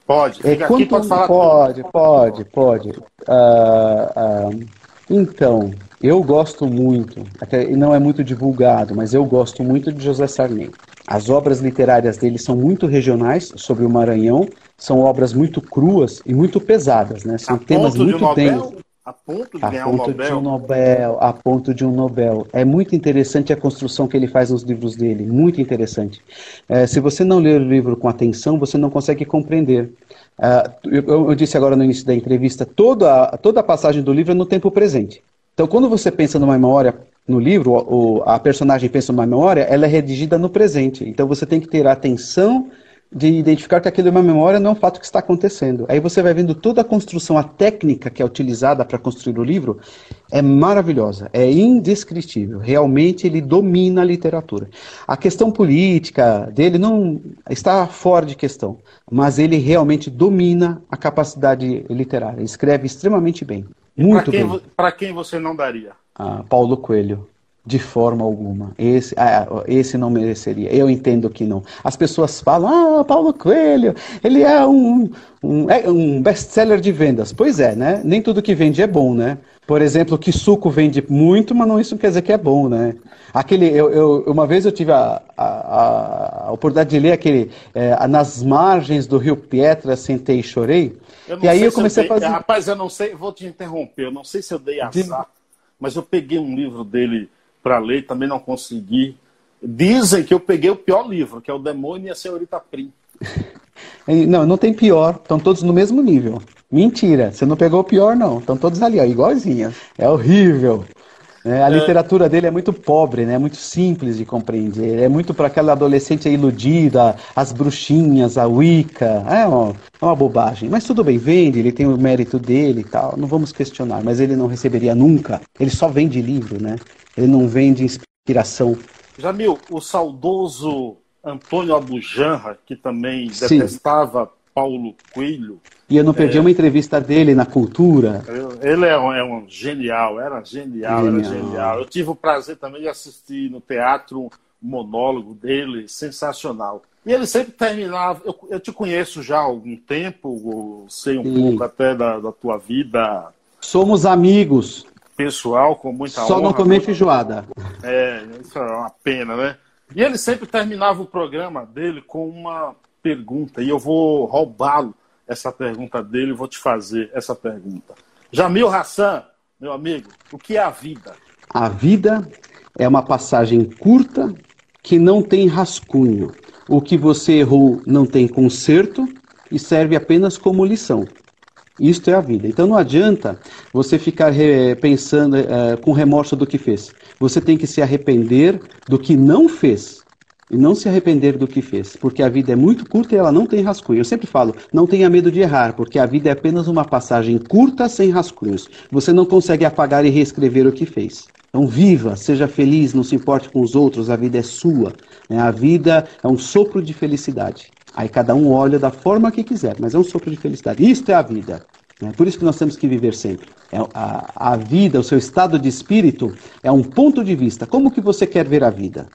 S1: Pode.
S2: É, quanto, pode falar pode, tudo. pode, pode. Uh, uh, então, eu gosto muito, e não é muito divulgado, mas eu gosto muito de José Sarney. As obras literárias dele são muito regionais sobre o Maranhão, são obras muito cruas e muito pesadas, né? São a temas muito um densos.
S1: A ponto de a ponto um Nobel.
S2: De um Nobel. A ponto de um Nobel. É muito interessante a construção que ele faz nos livros dele, muito interessante. É, se você não ler o livro com atenção, você não consegue compreender. Uh, eu, eu, disse agora no início da entrevista, toda, toda a passagem do livro é no tempo presente. Então, quando você pensa numa memória no livro, o, a personagem pensa numa memória, ela é redigida no presente. Então você tem que ter a atenção de identificar que aquilo é uma memória, não é um fato que está acontecendo. Aí você vai vendo toda a construção, a técnica que é utilizada para construir o livro é maravilhosa, é indescritível. Realmente ele domina a literatura. A questão política dele não está fora de questão, mas ele realmente domina a capacidade literária. Ele escreve extremamente bem, muito
S1: pra quem,
S2: bem.
S1: Para quem você não daria?
S2: Ah, Paulo Coelho. De forma alguma. Esse, ah, esse não mereceria. Eu entendo que não. As pessoas falam, ah, Paulo Coelho, ele é um, um, é um best-seller de vendas. Pois é, né? Nem tudo que vende é bom, né? Por exemplo, que suco vende muito, mas não isso quer dizer que é bom, né? Aquele, eu, eu uma vez eu tive a, a, a oportunidade de ler aquele é, Nas Margens do Rio Pietra, Sentei e Chorei.
S1: e aí eu comecei eu dei, a fazer... Rapaz, eu não sei, vou te interromper, eu não sei se eu dei azar, de... mas eu peguei um livro dele para ler, também não consegui. Dizem que eu peguei o pior livro, que é O Demônio e a Senhorita Prim. *laughs*
S2: Não, não tem pior, estão todos no mesmo nível. Mentira, você não pegou o pior, não. Estão todos ali, ó, igualzinhos. É horrível. É, a é. literatura dele é muito pobre, né? É muito simples de compreender. É muito para aquela adolescente iludida, as bruxinhas, a Wicca. É uma, é uma bobagem. Mas tudo bem, vende, ele tem o mérito dele e tal. Não vamos questionar. Mas ele não receberia nunca. Ele só vende livro, né? Ele não vende inspiração.
S1: Jamil, o saudoso Antônio Abujanra, que também Sim. detestava Paulo Coelho.
S2: E eu não perdi é... uma entrevista dele na cultura.
S1: Ele é um, é um genial, era genial, genial, era genial. Eu tive o prazer também de assistir no teatro um monólogo dele, sensacional. E ele sempre terminava. Eu, eu te conheço já há algum tempo, sei um Sim. pouco até da, da, tua vida.
S2: Somos amigos.
S1: Pessoal, com muita
S2: Só honra. Só não comer feijoada.
S1: É, isso é uma pena, né? E ele sempre terminava o programa dele com uma pergunta, e eu vou roubá-lo essa pergunta dele vou te fazer essa pergunta. Jamil Hassan, meu amigo, o que é a vida?
S2: A vida é uma passagem curta que não tem rascunho. O que você errou não tem conserto e serve apenas como lição. Isto é a vida. Então não adianta você ficar pensando é, com remorso do que fez. Você tem que se arrepender do que não fez e não se arrepender do que fez, porque a vida é muito curta e ela não tem rascunho. Eu sempre falo, não tenha medo de errar, porque a vida é apenas uma passagem curta sem rascunhos. Você não consegue apagar e reescrever o que fez. Então viva, seja feliz, não se importe com os outros, a vida é sua. Né? A vida é um sopro de felicidade. Aí cada um olha da forma que quiser, mas é um sopro de felicidade. Isto é a vida. É por isso que nós temos que viver sempre. É, a, a vida, o seu estado de espírito é um ponto de vista. Como que você quer ver a vida?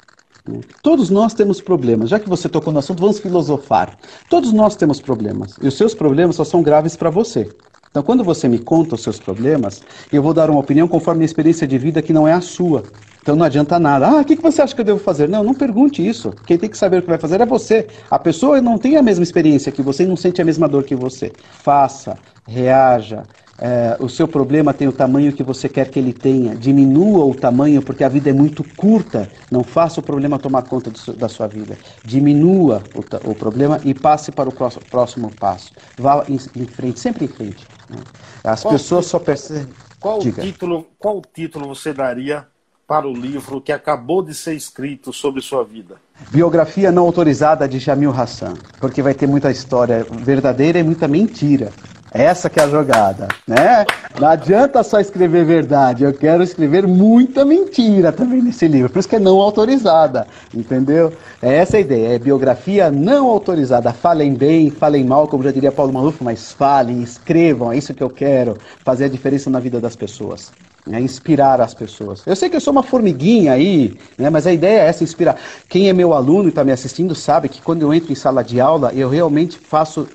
S2: Todos nós temos problemas. Já que você tocou no assunto, vamos filosofar. Todos nós temos problemas. E os seus problemas só são graves para você. Então, quando você me conta os seus problemas, eu vou dar uma opinião conforme a experiência de vida que não é a sua. Então não adianta nada. Ah, o que, você acha que eu devo fazer? Não, não pergunte isso. Quem tem que saber o que vai fazer é você. A pessoa não tem a mesma experiência que você e não sente a mesma dor que você. Faça, reaja. É, o seu problema tem o tamanho que você quer que ele tenha. Diminua o tamanho, porque a vida é muito curta. Não faça o problema tomar conta do, da sua vida. Diminua o, o, problema e passe para o próximo, próximo passo. Vá em, em, frente, sempre em frente. Né? As qual pessoas só percebem.
S1: Qual título, qual título você daria para o livro que acabou de ser escrito sobre sua vida?
S2: Biografia não autorizada de Jamil Hassan, porque vai ter muita história verdadeira e muita mentira. Essa que é a jogada, né? Não adianta só escrever verdade, eu quero escrever muita mentira também nesse livro, por isso que é não autorizada, entendeu? É essa a ideia, é biografia não autorizada. Falem bem, falem mal, como já diria Paulo Maluf, mas falem, escrevam, é isso que eu quero, fazer a diferença na vida das pessoas né, inspirar as pessoas. Eu sei que eu sou uma formiguinha aí, né, mas a ideia é essa, inspirar. Quem é meu aluno e está me assistindo sabe que quando eu entro em sala de aula, eu realmente faço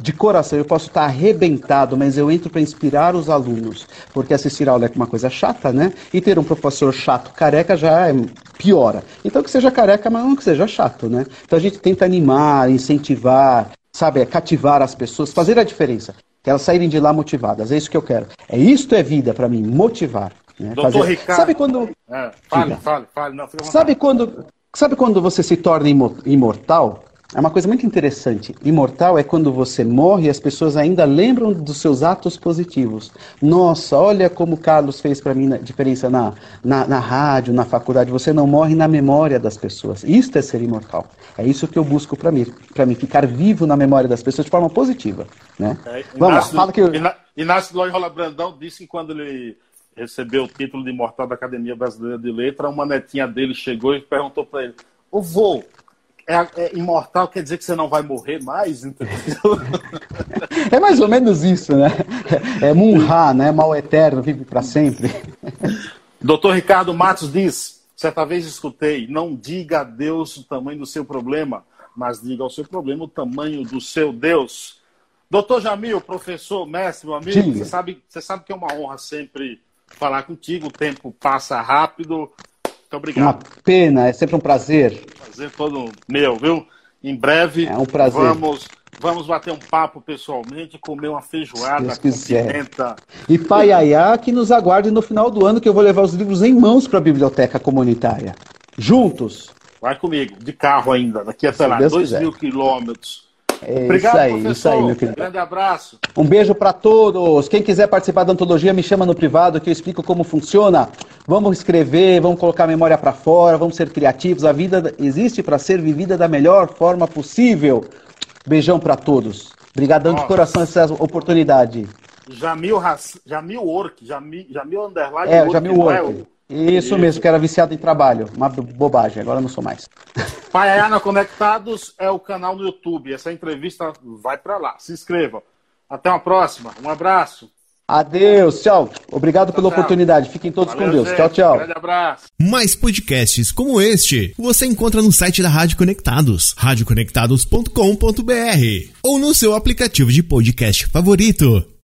S2: de coração, eu posso estar arrebentado, mas eu entro para inspirar os alunos, porque assistir aula é uma coisa chata, né? E ter um professor chato, careca, já é piora. Então que seja careca, mas não que seja chato, né? Então a gente tenta animar, incentivar, sabe, é cativar as pessoas, fazer a diferença que elas saírem de lá motivadas. É isso que eu quero. É isto é vida para mim, motivar. Né?
S1: Doutor Fazer... Ricardo.
S2: Sabe quando.
S1: É, fale, fale, fale, não,
S2: sabe quando, sabe quando você se torna imortal? É uma coisa muito interessante. Imortal é quando você morre e as pessoas ainda lembram dos seus atos positivos. Nossa, olha como Carlos fez para mim a diferença na, na, na, rádio, na faculdade. Você não morre na memória das pessoas. Isto é ser imortal. É isso que eu busco para mim, para mim ficar vivo na memória das pessoas de forma positiva. Né?
S1: É, Vamos lá, fala que eu... Inácio Loyola Brandão disse que quando ele recebeu o título de imortal da Academia Brasileira de Letras, uma netinha dele chegou e perguntou para ele: Ô vô, é, é, imortal quer dizer que você não vai morrer mais, entendeu?
S2: É mais ou menos isso, né? É Munha, né? Mal eterno, vive para sempre.
S1: Doutor Ricardo Matos diz: certa vez escutei, não diga a Deus o tamanho do seu problema, mas diga ao seu problema o tamanho do seu Deus. Doutor Jamil, professor, mestre, meu amigo, você sabe, você sabe que é uma honra sempre falar contigo, o tempo passa rápido, muito obrigado.
S2: Uma pena, é sempre um prazer.
S1: Prazer todo meu, viu? Em breve
S2: é um prazer.
S1: vamos vamos bater um papo pessoalmente, comer uma feijoada com pimenta.
S2: E Pai Ayá que nos aguarde no final do ano que eu vou levar os livros em mãos para a biblioteca comunitária. Juntos.
S1: Vai comigo, de carro ainda, daqui a, sei lá, dois quiser. mil quilômetros.
S2: É Obrigado, isso aí, professor. isso aí, meu querido.
S1: Grande abraço.
S2: Um beijo para todos. Quem quiser participar da antologia, me chama no privado que eu explico como funciona. Vamos escrever, vamos colocar a memória para fora, vamos ser criativos. A vida existe para ser vivida da melhor forma possível. Beijão para todos. Obrigadão de coração essa oportunidade.
S1: Jamil, Jamil Ork, Jamil, Jamil Underline
S2: É, Jamil Ork. Isso mesmo, que era viciado em trabalho. Uma bobagem, agora não sou mais.
S1: Paiana Conectados é o canal no YouTube. Essa entrevista vai para lá. Se inscrevam. Até uma próxima. Um abraço.
S2: Adeus, tchau. Obrigado tchau, pela tchau. oportunidade. Fiquem todos Valeu, com Deus. Gente. Tchau, tchau. Um grande
S1: abraço.
S3: Mais podcasts como este você encontra no site da Rádio Conectados, radioconectados.com.br ou no seu aplicativo de podcast favorito.